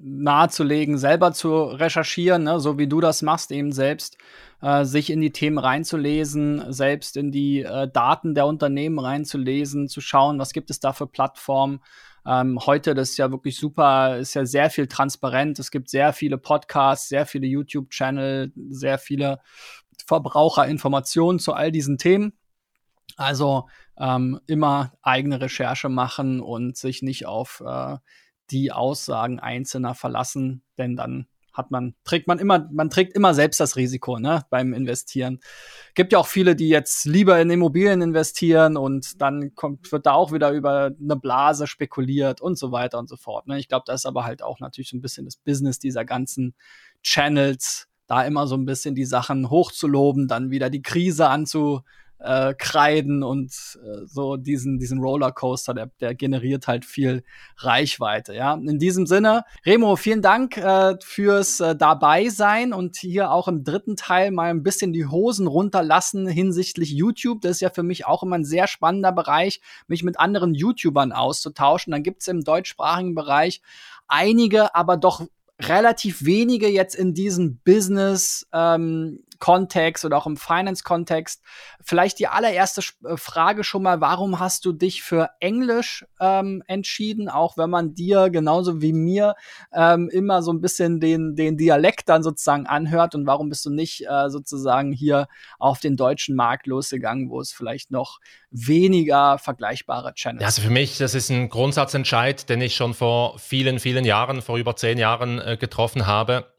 nahezulegen, selber zu recherchieren, ne? so wie du das machst, eben selbst äh, sich in die Themen reinzulesen, selbst in die äh, Daten der Unternehmen reinzulesen, zu schauen, was gibt es da für Plattformen. Ähm, heute, das ist ja wirklich super, ist ja sehr viel transparent. Es gibt sehr viele Podcasts, sehr viele YouTube-Channel, sehr viele Verbraucherinformationen zu all diesen Themen. Also ähm, immer eigene Recherche machen und sich nicht auf äh, die Aussagen Einzelner verlassen, denn dann hat man, trägt man immer, man trägt immer selbst das Risiko, ne, beim Investieren. Gibt ja auch viele, die jetzt lieber in Immobilien investieren und dann kommt, wird da auch wieder über eine Blase spekuliert und so weiter und so fort. Ne? Ich glaube, das ist aber halt auch natürlich so ein bisschen das Business dieser ganzen Channels, da immer so ein bisschen die Sachen hochzuloben, dann wieder die Krise anzukreiden und äh, so diesen, diesen Rollercoaster, der, der generiert halt viel Reichweite. Ja, in diesem Sinne, Remo, vielen Dank äh, fürs äh, dabei sein und hier auch im dritten Teil mal ein bisschen die Hosen runterlassen hinsichtlich YouTube. Das ist ja für mich auch immer ein sehr spannender Bereich, mich mit anderen YouTubern auszutauschen. Dann gibt's im deutschsprachigen Bereich einige, aber doch relativ wenige jetzt in diesem Business ähm, oder auch im Finance-Kontext. Vielleicht die allererste äh, Frage schon mal, warum hast du dich für Englisch ähm, entschieden, auch wenn man dir genauso wie mir ähm, immer so ein bisschen den, den Dialekt dann sozusagen anhört und warum bist du nicht äh, sozusagen hier auf den deutschen Markt losgegangen, wo es vielleicht noch weniger vergleichbare Channels ja, Also für mich, das ist ein Grundsatzentscheid, den ich schon vor vielen, vielen Jahren, vor über zehn Jahren äh, getroffen habe.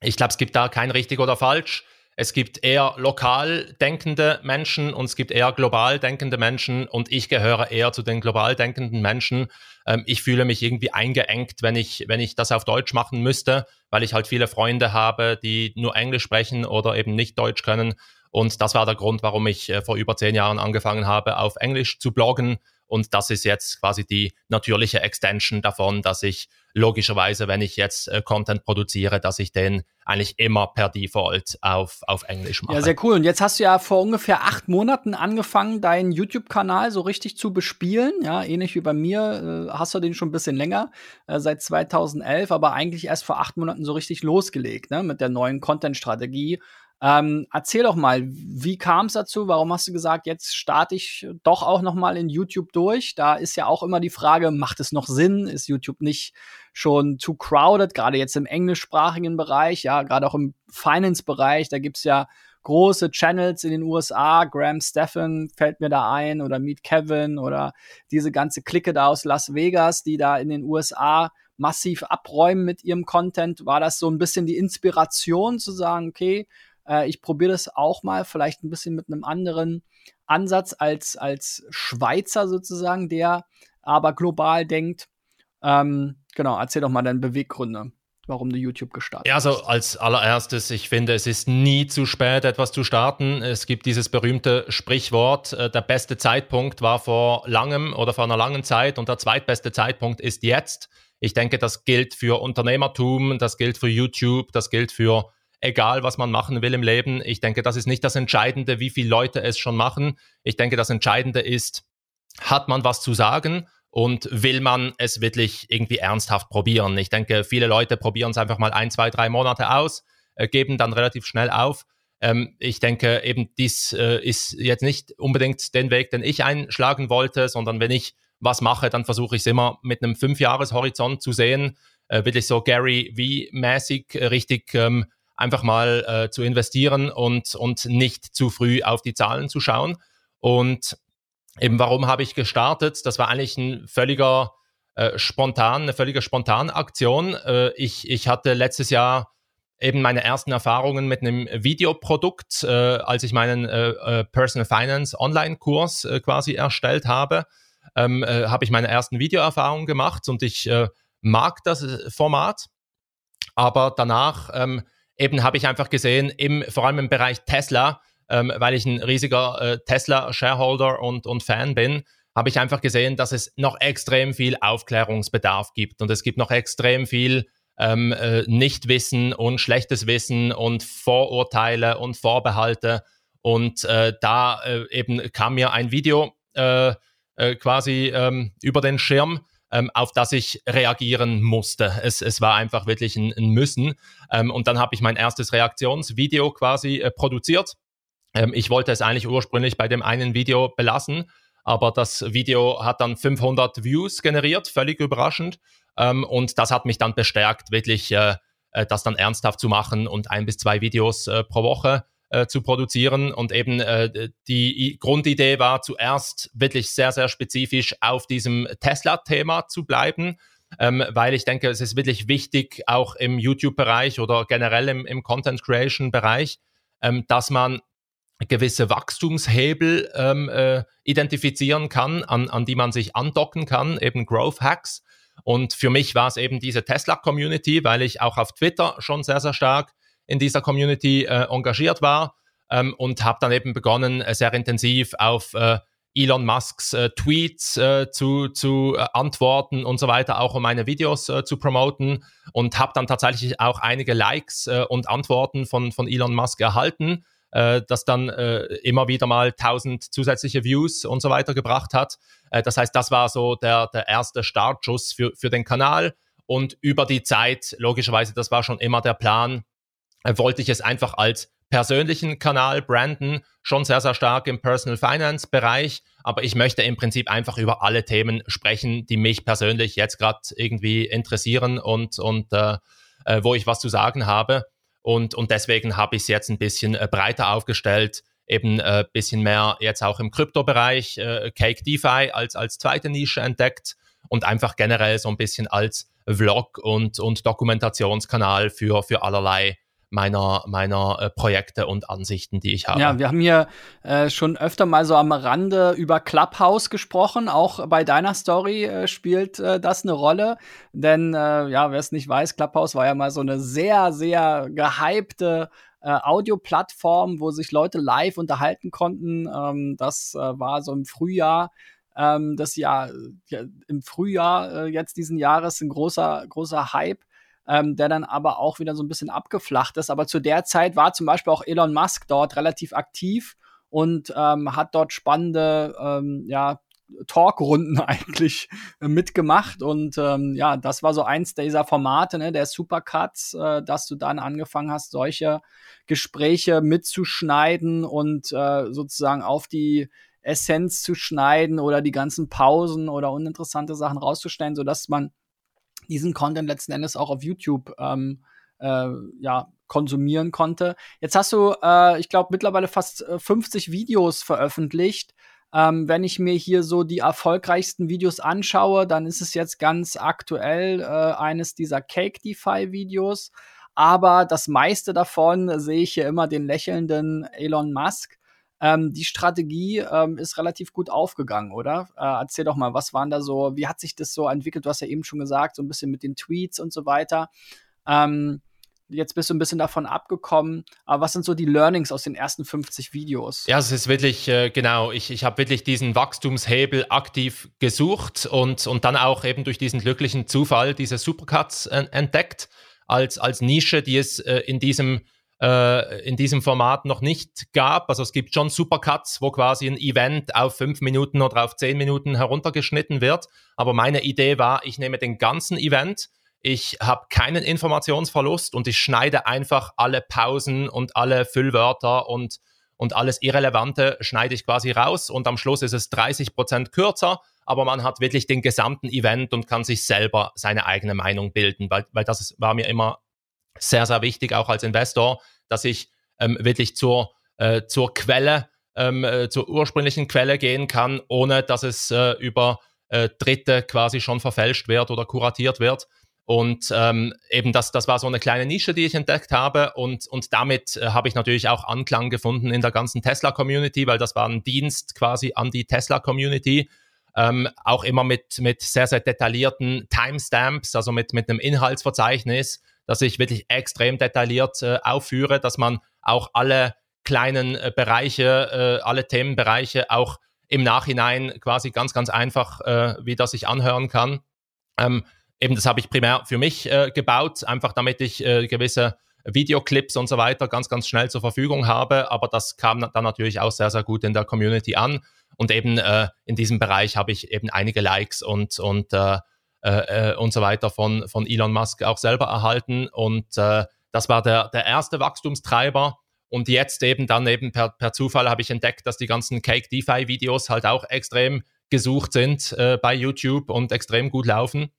Ich glaube, es gibt da kein richtig oder falsch. Es gibt eher lokal denkende Menschen und es gibt eher global denkende Menschen und ich gehöre eher zu den global denkenden Menschen. Ähm, ich fühle mich irgendwie eingeengt, wenn ich, wenn ich das auf Deutsch machen müsste, weil ich halt viele Freunde habe, die nur Englisch sprechen oder eben nicht Deutsch können. Und das war der Grund, warum ich äh, vor über zehn Jahren angefangen habe, auf Englisch zu bloggen. Und das ist jetzt quasi die natürliche Extension davon, dass ich logischerweise, wenn ich jetzt äh, Content produziere, dass ich den eigentlich immer per Default auf, auf Englisch mache. Ja, sehr cool. Und jetzt hast du ja vor ungefähr acht Monaten angefangen, deinen YouTube-Kanal so richtig zu bespielen. Ja, ähnlich wie bei mir äh, hast du den schon ein bisschen länger, äh, seit 2011, aber eigentlich erst vor acht Monaten so richtig losgelegt, ne, mit der neuen Content-Strategie. Ähm, erzähl doch mal, wie kam es dazu? Warum hast du gesagt, jetzt starte ich doch auch noch mal in YouTube durch? Da ist ja auch immer die Frage, macht es noch Sinn? Ist YouTube nicht schon too crowded? Gerade jetzt im englischsprachigen Bereich, ja, gerade auch im Finance-Bereich, da gibt's ja große Channels in den USA, Graham Stephan fällt mir da ein oder Meet Kevin oder diese ganze Clique da aus Las Vegas, die da in den USA massiv abräumen mit ihrem Content. War das so ein bisschen die Inspiration zu sagen, okay, äh, ich probiere das auch mal, vielleicht ein bisschen mit einem anderen Ansatz als, als Schweizer sozusagen, der aber global denkt. Ähm, genau, erzähl doch mal deine Beweggründe warum du YouTube gestartet hast. Ja, also als allererstes, ich finde, es ist nie zu spät, etwas zu starten. Es gibt dieses berühmte Sprichwort, äh, der beste Zeitpunkt war vor langem oder vor einer langen Zeit und der zweitbeste Zeitpunkt ist jetzt. Ich denke, das gilt für Unternehmertum, das gilt für YouTube, das gilt für egal was man machen will im Leben. Ich denke, das ist nicht das Entscheidende, wie viele Leute es schon machen. Ich denke, das Entscheidende ist, hat man was zu sagen und will man es wirklich irgendwie ernsthaft probieren. Ich denke, viele Leute probieren es einfach mal ein, zwei, drei Monate aus, äh, geben dann relativ schnell auf. Ähm, ich denke, eben dies äh, ist jetzt nicht unbedingt den Weg, den ich einschlagen wollte, sondern wenn ich was mache, dann versuche ich es immer mit einem Fünfjahreshorizont zu sehen, äh, wirklich so Gary V-mäßig richtig ähm, einfach mal äh, zu investieren und, und nicht zu früh auf die Zahlen zu schauen. Und eben warum habe ich gestartet? Das war eigentlich ein völliger äh, spontan, eine völlige Spontanaktion. Äh, ich, ich hatte letztes Jahr eben meine ersten Erfahrungen mit einem Videoprodukt, äh, als ich meinen äh, äh, Personal Finance Online-Kurs äh, quasi erstellt habe, ähm, äh, habe ich meine ersten Videoerfahrungen gemacht und ich mag das Format. Aber danach ähm, eben habe ich einfach gesehen, im, vor allem im Bereich Tesla, ähm, weil ich ein riesiger äh, Tesla-Shareholder und, und Fan bin, habe ich einfach gesehen, dass es noch extrem viel Aufklärungsbedarf gibt und es gibt noch extrem viel ähm, äh, Nichtwissen und schlechtes Wissen und Vorurteile und Vorbehalte. Und äh, da äh, eben kam mir ein Video äh, äh, quasi ähm, über den Schirm, ähm, auf das ich reagieren musste. Es, es war einfach wirklich ein, ein Müssen. Ähm, und dann habe ich mein erstes Reaktionsvideo quasi äh, produziert. Ähm, ich wollte es eigentlich ursprünglich bei dem einen Video belassen, aber das Video hat dann 500 Views generiert, völlig überraschend. Ähm, und das hat mich dann bestärkt, wirklich äh, äh, das dann ernsthaft zu machen und ein bis zwei Videos äh, pro Woche äh, zu produzieren. Und eben äh, die Grundidee war zuerst wirklich sehr, sehr spezifisch auf diesem Tesla-Thema zu bleiben. Ähm, weil ich denke, es ist wirklich wichtig, auch im YouTube-Bereich oder generell im, im Content-Creation-Bereich, ähm, dass man gewisse Wachstumshebel ähm, äh, identifizieren kann, an, an die man sich andocken kann, eben Growth Hacks. Und für mich war es eben diese Tesla-Community, weil ich auch auf Twitter schon sehr, sehr stark in dieser Community äh, engagiert war ähm, und habe dann eben begonnen, äh, sehr intensiv auf äh, Elon Musks äh, Tweets äh, zu, zu äh, antworten und so weiter, auch um meine Videos zu promoten und habe dann tatsächlich auch einige Likes und Antworten von, von Elon Musk erhalten äh, das dann äh, immer wieder mal 1000 zusätzliche Views und so weiter gebracht hat. Äh, das heißt, das war so der, der erste Startschuss für, für den Kanal. Und über die Zeit, logischerweise, das war schon immer der Plan, äh, wollte ich es einfach als persönlichen Kanal branden, schon sehr, sehr stark im Personal Finance Bereich, aber ich möchte im Prinzip einfach über alle Themen sprechen, die mich persönlich jetzt gerade irgendwie interessieren und, und äh, äh, wo ich was zu sagen habe. Und, und deswegen habe ich es jetzt ein bisschen äh, breiter aufgestellt, eben ein äh, bisschen mehr jetzt auch im Kryptobereich, äh, Cake DeFi als, als zweite Nische entdeckt und einfach generell so ein bisschen als Vlog und, und Dokumentationskanal für, für allerlei meiner, meiner äh, Projekte und Ansichten, die ich habe. Ja, wir haben hier äh, schon öfter mal so am Rande über Clubhouse gesprochen. Auch bei deiner Story äh, spielt äh, das eine Rolle. Denn, äh, ja, wer es nicht weiß, Clubhouse war ja mal so eine sehr, sehr gehypte äh, Audioplattform, wo sich Leute live unterhalten konnten. Ähm, das war so im Frühjahr ähm, das Jahr, ja, im Frühjahr jetzt diesen Jahres ein großer, großer Hype ähm, der dann aber auch wieder so ein bisschen abgeflacht ist. Aber zu der Zeit war zum Beispiel auch Elon Musk dort relativ aktiv und ähm, hat dort spannende, ähm, ja, Talkrunden eigentlich mitgemacht und ähm, ja, das war so eins dieser Formate, ne, der Supercuts, äh, dass du dann angefangen hast, solche Gespräche mitzuschneiden und äh, sozusagen auf die Essenz zu schneiden oder die ganzen Pausen oder uninteressante Sachen rauszustellen, so dass man diesen Content letzten Endes auch auf YouTube ähm, äh, ja, konsumieren konnte. Jetzt hast du, äh, ich glaube, mittlerweile fast 50 äh, Videos veröffentlicht. Ähm, wenn ich mir hier so die erfolgreichsten Videos anschaue, dann ist es jetzt ganz aktuell äh, eines dieser Cake DeFi Videos. Aber das meiste davon sehe ich hier immer den lächelnden Elon Musk. Ähm, die Strategie ähm, ist relativ gut aufgegangen, oder? Äh, erzähl doch mal, was waren da so, wie hat sich das so entwickelt? Du hast ja eben schon gesagt, so ein bisschen mit den Tweets und so weiter. Ähm, jetzt bist du ein bisschen davon abgekommen. Aber was sind so die Learnings aus den ersten 50 Videos? Ja, es ist wirklich, äh, genau, ich, ich habe wirklich diesen Wachstumshebel aktiv gesucht und, und dann auch eben durch diesen glücklichen Zufall diese Supercuts äh, entdeckt als, als Nische, die es äh, in diesem äh, in diesem Format noch nicht gab. Also es gibt schon Supercuts, wo quasi ein Event auf fünf Minuten oder auf zehn Minuten heruntergeschnitten wird. Aber meine Idee war, ich nehme den ganzen Event, ich habe keinen Informationsverlust und ich schneide einfach alle Pausen und alle Füllwörter und, und alles Irrelevante schneide ich quasi raus und am Schluss ist es 30 Prozent kürzer, aber man hat wirklich den gesamten Event und kann sich selber seine eigene Meinung bilden, weil, weil das war mir immer sehr, sehr wichtig, auch als Investor, dass ich ähm, wirklich zur, äh, zur Quelle, ähm, äh, zur ursprünglichen Quelle gehen kann, ohne dass es äh, über äh, Dritte quasi schon verfälscht wird oder kuratiert wird. Und ähm, eben das, das war so eine kleine Nische, die ich entdeckt habe. Und, und damit äh, habe ich natürlich auch Anklang gefunden in der ganzen Tesla-Community, weil das war ein Dienst quasi an die Tesla-Community. Ähm, auch immer mit, mit sehr, sehr detaillierten Timestamps, also mit, mit einem Inhaltsverzeichnis, das ich wirklich extrem detailliert äh, aufführe, dass man auch alle kleinen äh, Bereiche, äh, alle Themenbereiche auch im Nachhinein quasi ganz, ganz einfach äh, wieder sich anhören kann. Ähm, eben das habe ich primär für mich äh, gebaut, einfach damit ich äh, gewisse Videoclips und so weiter ganz, ganz schnell zur Verfügung habe. Aber das kam dann natürlich auch sehr, sehr gut in der Community an. Und eben in diesem Bereich habe ich eben einige Likes und, und, äh, äh, und so weiter von, von Elon Musk auch selber erhalten. Und äh, das war der, der erste Wachstumstreiber. Und jetzt eben dann eben per, per Zufall habe ich entdeckt, dass die ganzen Cake DeFi Videos halt auch extrem gesucht sind äh, bei YouTube und extrem gut laufen.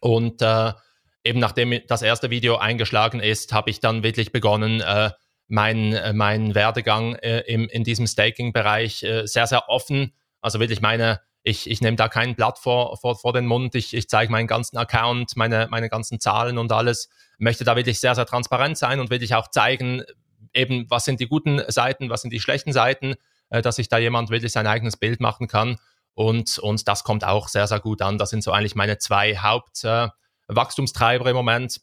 Und äh, eben nachdem das erste Video eingeschlagen ist, habe ich dann wirklich begonnen, äh, meinen äh, mein Werdegang äh, im, in diesem Staking-Bereich äh, sehr, sehr offen. Also wirklich meine, ich, ich nehme da kein Blatt vor, vor, vor den Mund, ich, ich zeige meinen ganzen Account, meine, meine ganzen Zahlen und alles, möchte da wirklich sehr, sehr transparent sein und wirklich auch zeigen, eben, was sind die guten Seiten, was sind die schlechten Seiten, äh, dass sich da jemand wirklich sein eigenes Bild machen kann. Und, und das kommt auch sehr, sehr gut an. Das sind so eigentlich meine zwei Hauptwachstumstreiber äh, im Moment.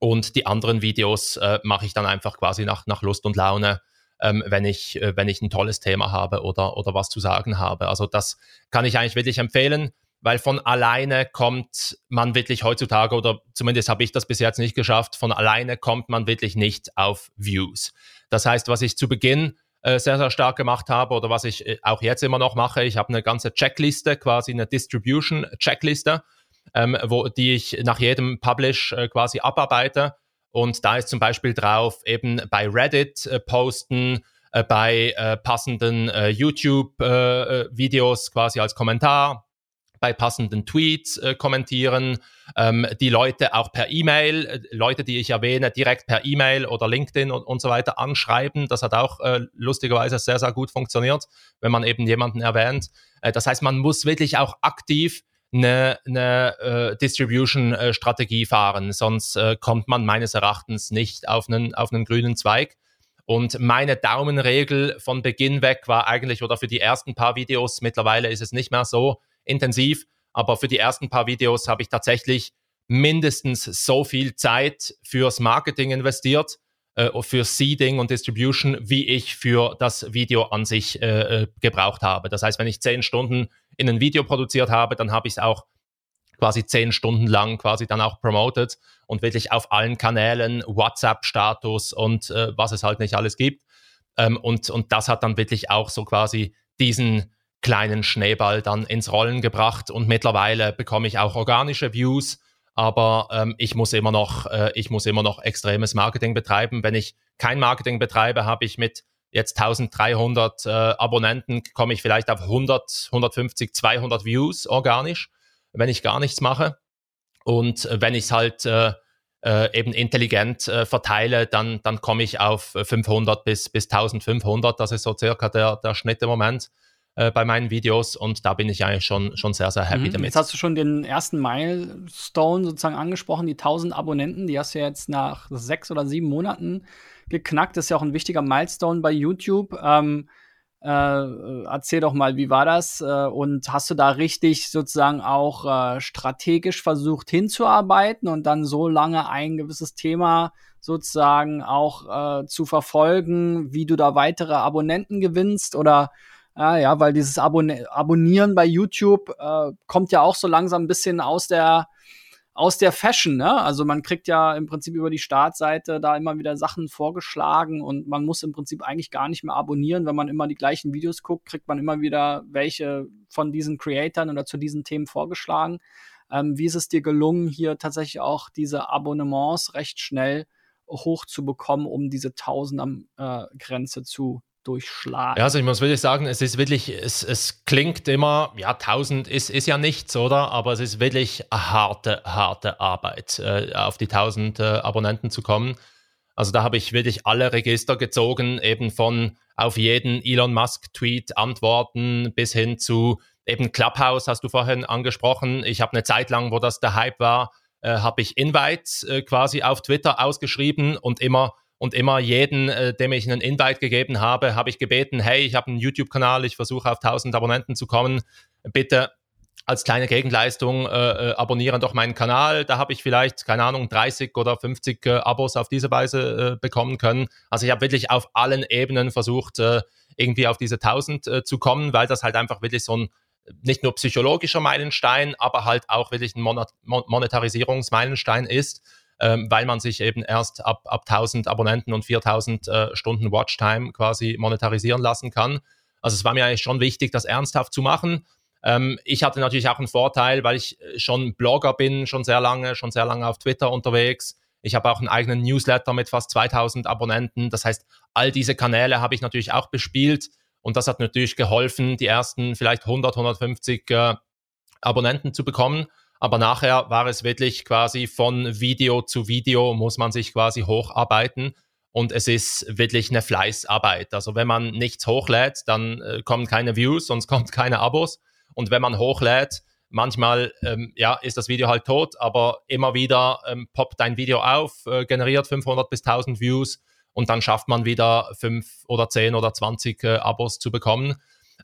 Und die anderen Videos äh, mache ich dann einfach quasi nach, nach Lust und Laune, ähm, wenn, ich, äh, wenn ich ein tolles Thema habe oder, oder was zu sagen habe. Also das kann ich eigentlich wirklich empfehlen, weil von alleine kommt man wirklich heutzutage, oder zumindest habe ich das bis jetzt nicht geschafft, von alleine kommt man wirklich nicht auf Views. Das heißt, was ich zu Beginn äh, sehr, sehr stark gemacht habe oder was ich äh, auch jetzt immer noch mache. Ich habe eine ganze Checkliste, quasi eine Distribution-Checkliste, ähm, wo, die ich nach jedem Publish äh, quasi abarbeite. Und da ist zum Beispiel drauf, eben bei Reddit äh, posten, äh, bei äh, passenden YouTube-Videos quasi als Kommentar, bei passenden Tweets äh, kommentieren, ähm, die Leute auch per E-Mail, äh, Leute, die ich erwähne, direkt per E-Mail oder LinkedIn und, und so weiter anschreiben. Das hat auch äh, lustigerweise sehr, sehr gut funktioniert, wenn man eben jemanden erwähnt. Äh, das heißt, man muss wirklich auch aktiv eine, eine äh, Distribution-Strategie fahren, sonst äh, kommt man meines Erachtens nicht auf einen, auf einen grünen Zweig. Und meine Daumenregel von Beginn weg war eigentlich, oder für die ersten paar Videos, mittlerweile ist es nicht mehr so, intensiv, aber für die ersten paar Videos habe ich tatsächlich mindestens so viel Zeit fürs Marketing investiert, äh, für Seeding und Distribution, wie ich für das Video an sich äh, äh, gebraucht habe. Das heißt, wenn ich zehn Stunden in ein Video produziert habe, dann habe ich es auch quasi zehn Stunden lang quasi dann auch promoted und wirklich auf allen Kanälen, WhatsApp-Status und äh, was es halt nicht alles gibt. Ähm, und, und das hat dann wirklich auch so quasi diesen kleinen Schneeball dann ins Rollen gebracht und mittlerweile bekomme ich auch organische Views, aber ähm, ich muss immer noch, äh, ich muss immer noch extremes Marketing betreiben. Wenn ich kein Marketing betreibe, habe ich mit jetzt 1300 äh, Abonnenten, komme ich vielleicht auf 100, 150, 200 Views organisch, wenn ich gar nichts mache. Und äh, wenn ich es halt äh, äh, eben intelligent äh, verteile, dann, dann komme ich auf 500 bis, bis 1500. Das ist so circa der, der Schnitt im Moment äh, bei meinen Videos und da bin ich eigentlich schon, schon sehr, sehr happy mhm. damit. Jetzt hast du schon den ersten Milestone sozusagen angesprochen, die 1000 Abonnenten, die hast du jetzt nach sechs oder sieben Monaten geknackt. Das ist ja auch ein wichtiger Milestone bei YouTube. Ähm, äh, erzähl doch mal, wie war das? Äh, und hast du da richtig sozusagen auch äh, strategisch versucht hinzuarbeiten und dann so lange ein gewisses Thema sozusagen auch äh, zu verfolgen, wie du da weitere Abonnenten gewinnst? Oder Ah, ja, weil dieses Abon Abonnieren bei YouTube äh, kommt ja auch so langsam ein bisschen aus der aus der Fashion, ne? Also man kriegt ja im Prinzip über die Startseite da immer wieder Sachen vorgeschlagen und man muss im Prinzip eigentlich gar nicht mehr abonnieren, wenn man immer die gleichen Videos guckt, kriegt man immer wieder welche von diesen Creatoren oder zu diesen Themen vorgeschlagen. Ähm, wie ist es dir gelungen, hier tatsächlich auch diese Abonnements recht schnell hochzubekommen, um diese Tausender-Grenze äh, zu durchschlagen. Ja, also ich muss wirklich sagen, es ist wirklich, es, es klingt immer, ja, 1000 ist, ist ja nichts, oder? Aber es ist wirklich harte, harte Arbeit, äh, auf die 1000 äh, Abonnenten zu kommen. Also da habe ich wirklich alle Register gezogen, eben von auf jeden Elon Musk-Tweet antworten bis hin zu eben Clubhouse hast du vorhin angesprochen. Ich habe eine Zeit lang, wo das der Hype war, äh, habe ich Invites äh, quasi auf Twitter ausgeschrieben und immer und immer jeden, äh, dem ich einen Invite gegeben habe, habe ich gebeten, hey, ich habe einen YouTube-Kanal, ich versuche auf 1000 Abonnenten zu kommen, bitte als kleine Gegenleistung äh, äh, abonnieren doch meinen Kanal. Da habe ich vielleicht, keine Ahnung, 30 oder 50 äh, Abos auf diese Weise äh, bekommen können. Also ich habe wirklich auf allen Ebenen versucht, äh, irgendwie auf diese 1000 äh, zu kommen, weil das halt einfach wirklich so ein nicht nur psychologischer Meilenstein, aber halt auch wirklich ein Monetarisierungsmeilenstein ist, ähm, weil man sich eben erst ab, ab 1000 Abonnenten und 4000 äh, Stunden Watchtime quasi monetarisieren lassen kann. Also es war mir eigentlich schon wichtig, das ernsthaft zu machen. Ähm, ich hatte natürlich auch einen Vorteil, weil ich äh, schon Blogger bin, schon sehr lange, schon sehr lange auf Twitter unterwegs. Ich habe auch einen eigenen Newsletter mit fast 2000 Abonnenten. Das heißt, all diese Kanäle habe ich natürlich auch bespielt und das hat natürlich geholfen, die ersten vielleicht 100, 150 äh, Abonnenten zu bekommen. Aber nachher war es wirklich quasi von Video zu Video muss man sich quasi hocharbeiten. Und es ist wirklich eine Fleißarbeit. Also wenn man nichts hochlädt, dann äh, kommen keine Views, sonst kommt keine Abos. Und wenn man hochlädt, manchmal ähm, ja, ist das Video halt tot, aber immer wieder ähm, poppt ein Video auf, äh, generiert 500 bis 1000 Views und dann schafft man wieder 5 oder 10 oder 20 äh, Abos zu bekommen.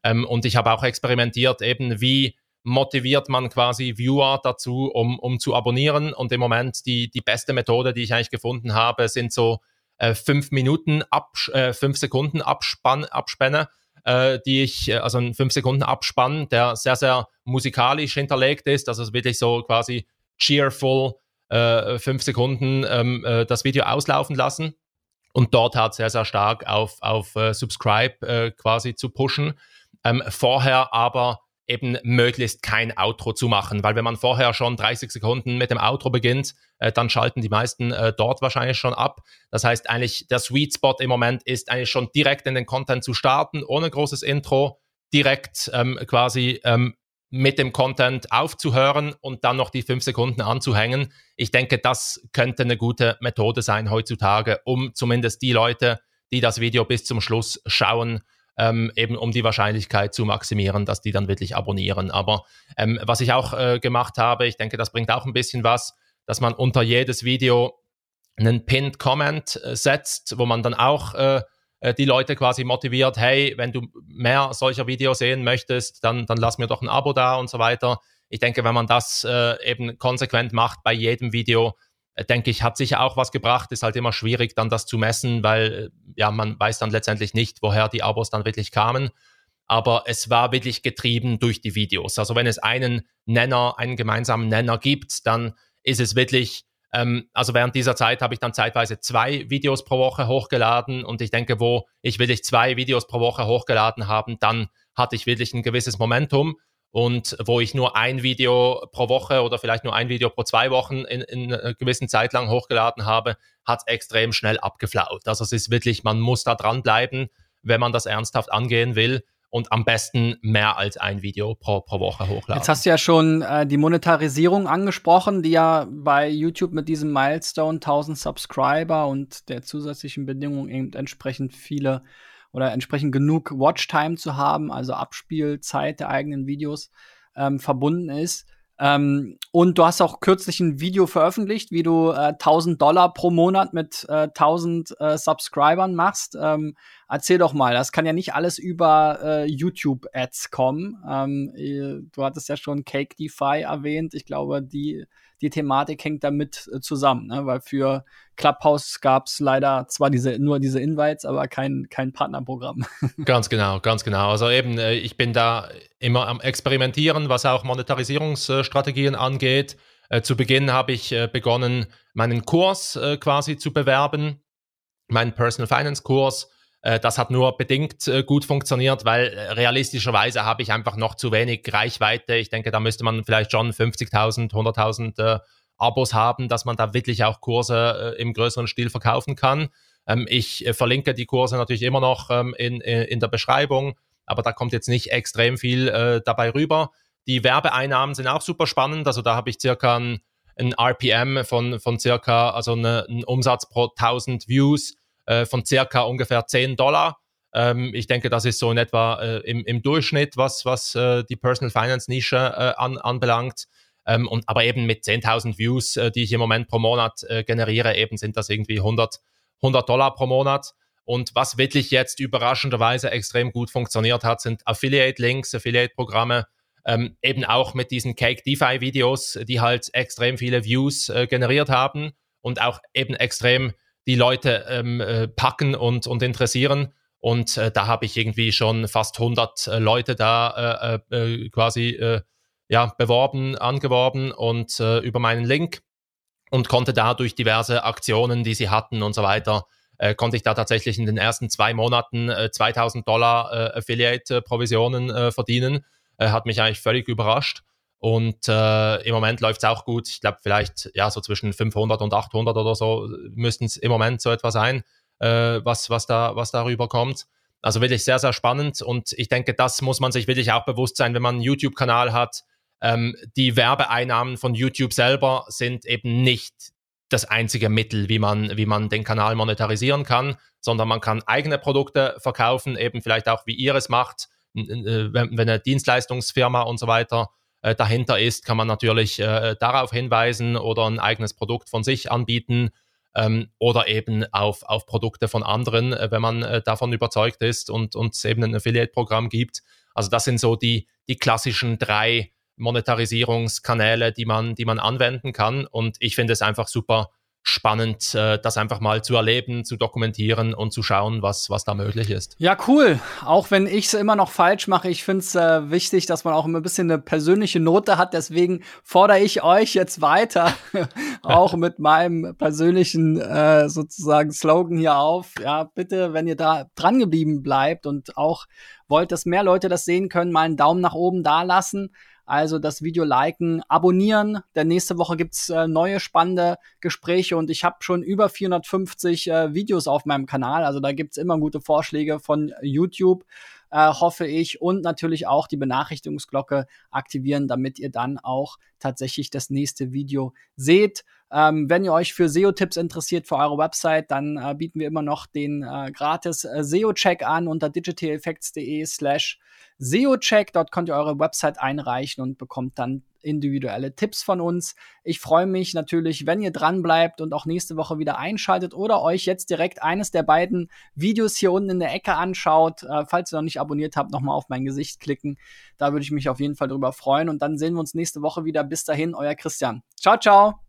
Ähm, und ich habe auch experimentiert, eben wie motiviert man quasi Viewer dazu, um, um zu abonnieren. Und im Moment die, die beste Methode, die ich eigentlich gefunden habe, sind so äh, fünf Minuten, ab, äh, fünf Sekunden Abspann, Abspänne äh, die ich, äh, also ein 5 Sekunden Abspann, der sehr, sehr musikalisch hinterlegt ist, also wirklich so quasi cheerful äh, 5 Sekunden ähm, äh, das Video auslaufen lassen und dort hat sehr, sehr stark auf, auf Subscribe quasi zu pushen. Ähm, vorher aber eben möglichst kein Outro zu machen, weil wenn man vorher schon 30 Sekunden mit dem Outro beginnt, äh, dann schalten die meisten äh, dort wahrscheinlich schon ab. Das heißt eigentlich, der Sweet Spot im Moment ist eigentlich schon direkt in den Content zu starten, ohne großes Intro, direkt ähm, quasi ähm, mit dem Content aufzuhören und dann noch die fünf Sekunden anzuhängen. Ich denke, das könnte eine gute Methode sein heutzutage, um zumindest die Leute, die das Video bis zum Schluss schauen, ähm, eben um die Wahrscheinlichkeit zu maximieren, dass die dann wirklich abonnieren. Aber ähm, was ich auch äh, gemacht habe, ich denke, das bringt auch ein bisschen was, dass man unter jedes Video einen Pinned Comment äh, setzt, wo man dann auch äh, äh, die Leute quasi motiviert, hey, wenn du mehr solcher Videos sehen möchtest, dann, dann lass mir doch ein Abo da und so weiter. Ich denke, wenn man das äh, eben konsequent macht bei jedem Video, denke ich, hat sicher auch was gebracht. Ist halt immer schwierig, dann das zu messen, weil äh, ja, man weiß dann letztendlich nicht, woher die Abos dann wirklich kamen. Aber es war wirklich getrieben durch die Videos. Also wenn es einen Nenner, einen gemeinsamen Nenner gibt, dann ist es wirklich, ähm, also während dieser Zeit habe ich dann zeitweise zwei Videos pro Woche hochgeladen und ich denke, wo ich wirklich zwei Videos pro Woche hochgeladen habe, dann hatte ich wirklich ein gewisses Momentum und wo ich nur ein Video pro Woche oder vielleicht nur ein Video pro zwei Wochen in, in einer gewissen Zeit lang hochgeladen habe, hat extrem schnell abgeflaut. Also es ist wirklich, man muss da dranbleiben, wenn man das ernsthaft angehen will und am besten mehr als ein Video pro, pro Woche hochladen. Jetzt hast du ja schon äh, die Monetarisierung angesprochen, die ja bei YouTube mit diesem Milestone 1000 Subscriber und der zusätzlichen Bedingung eben entsprechend viele oder entsprechend genug Watchtime zu haben, also Abspielzeit der eigenen Videos ähm, verbunden ist. Ähm, und du hast auch kürzlich ein Video veröffentlicht, wie du äh, 1000 Dollar pro Monat mit äh, 1000 äh, Subscribern machst. Ähm, erzähl doch mal, das kann ja nicht alles über äh, YouTube-Ads kommen. Ähm, du hattest ja schon Cake DeFi erwähnt. Ich glaube, die die Thematik hängt damit äh, zusammen, ne? weil für Clubhouse gab es leider zwar diese, nur diese Invites, aber kein, kein Partnerprogramm. Ganz genau, ganz genau. Also eben, äh, ich bin da immer am Experimentieren, was auch Monetarisierungsstrategien angeht. Äh, zu Beginn habe ich begonnen, meinen Kurs quasi zu bewerben, meinen Personal Finance Kurs äh, das hat nur bedingt äh, gut funktioniert, weil äh, realistischerweise habe ich einfach noch zu wenig Reichweite. Ich denke, da müsste man vielleicht schon 50.000, 100.000 Abos haben, dass man da wirklich auch Kurse im größeren Stil verkaufen kann. Ähm, ich verlinke die Kurse natürlich immer noch ähm, in, in der Beschreibung, aber da kommt jetzt nicht extrem viel dabei rüber. Die Werbeeinnahmen sind auch super spannend. Also da habe ich circa ein, ein RPM von, von circa, also eine, einen Umsatz pro 1000 Views äh, von circa ungefähr 10 Dollar. Ähm, ich denke, das ist so in etwa äh, im, im Durchschnitt, was, was äh, die Personal Finance Nische äh, an, anbelangt. Ähm, und, aber eben mit 10.000 Views, äh, die ich im Moment pro Monat generiere, eben sind das irgendwie 100, 100 Dollar pro Monat. Und was wirklich jetzt überraschenderweise extrem gut funktioniert hat, sind Affiliate-Links, Affiliate-Programme, ähm, eben auch mit diesen Cake DeFi-Videos, die halt extrem viele Views äh, generiert haben und auch eben extrem die Leute ähm, äh, packen und, und interessieren. Und äh, da habe ich irgendwie schon fast 100 äh, Leute da äh, äh, quasi ja, beworben, angeworben und über meinen Link und konnte da durch diverse Aktionen, die sie hatten und so weiter, konnte ich da tatsächlich in den ersten zwei Monaten 2000 Dollar Affiliate-Provisionen verdienen. hat mich eigentlich völlig überrascht. Und äh, im Moment läuft es auch gut. Ich glaube, vielleicht ja so zwischen 500 und 800 oder so müssten es im Moment so etwa sein, äh, was, was, da, was darüber kommt. Also wirklich sehr, sehr spannend. Und ich denke, das muss man sich wirklich auch bewusst sein, wenn man einen YouTube-Kanal hat. Ähm, die Werbeeinnahmen von YouTube selber sind eben nicht das einzige Mittel, wie man, wie man den Kanal monetarisieren kann, sondern man kann eigene Produkte verkaufen, eben vielleicht auch wie ihr es macht, wenn, wenn eine Dienstleistungsfirma und so weiter äh, dahinter ist, kann man natürlich äh, darauf hinweisen oder ein eigenes Produkt von sich anbieten ähm, oder eben auf, auf Produkte von anderen, äh, wenn man äh, davon überzeugt ist und uns eben ein Affiliate-Programm gibt. Also das sind so die, die klassischen drei Monetarisierungskanäle, die man, die man anwenden kann. Und ich finde es einfach super spannend, äh, das einfach mal zu erleben, zu dokumentieren und zu schauen, was, was da möglich ist. Ja, cool. Auch wenn ich es immer noch falsch mache, ich finde es äh, wichtig, dass man auch immer ein bisschen eine persönliche Note hat. Deswegen fordere ich euch jetzt weiter, auch mit meinem persönlichen äh, sozusagen Slogan hier auf. Ja, bitte, wenn ihr da dran geblieben bleibt und auch wollt, dass mehr Leute das sehen können, mal einen Daumen nach oben da lassen. Also das Video liken, abonnieren. Denn nächste Woche gibt's äh, neue spannende Gespräche und ich habe schon über 450 äh, Videos auf meinem Kanal. Also da gibt's immer gute Vorschläge von YouTube, äh, hoffe ich. Und natürlich auch die Benachrichtigungsglocke aktivieren, damit ihr dann auch tatsächlich das nächste Video seht. Ähm, wenn ihr euch für SEO-Tipps interessiert für eure Website, dann äh, bieten wir immer noch den äh, gratis äh, SEO-Check an unter digitaleffects.de slash SEO-Check. Dort könnt ihr eure Website einreichen und bekommt dann individuelle Tipps von uns. Ich freue mich natürlich, wenn ihr dran bleibt und auch nächste Woche wieder einschaltet oder euch jetzt direkt eines der beiden Videos hier unten in der Ecke anschaut. Äh, falls ihr noch nicht abonniert habt, nochmal auf mein Gesicht klicken. Da würde ich mich auf jeden Fall drüber freuen. Und dann sehen wir uns nächste Woche wieder. Bis dahin, euer Christian. Ciao, ciao.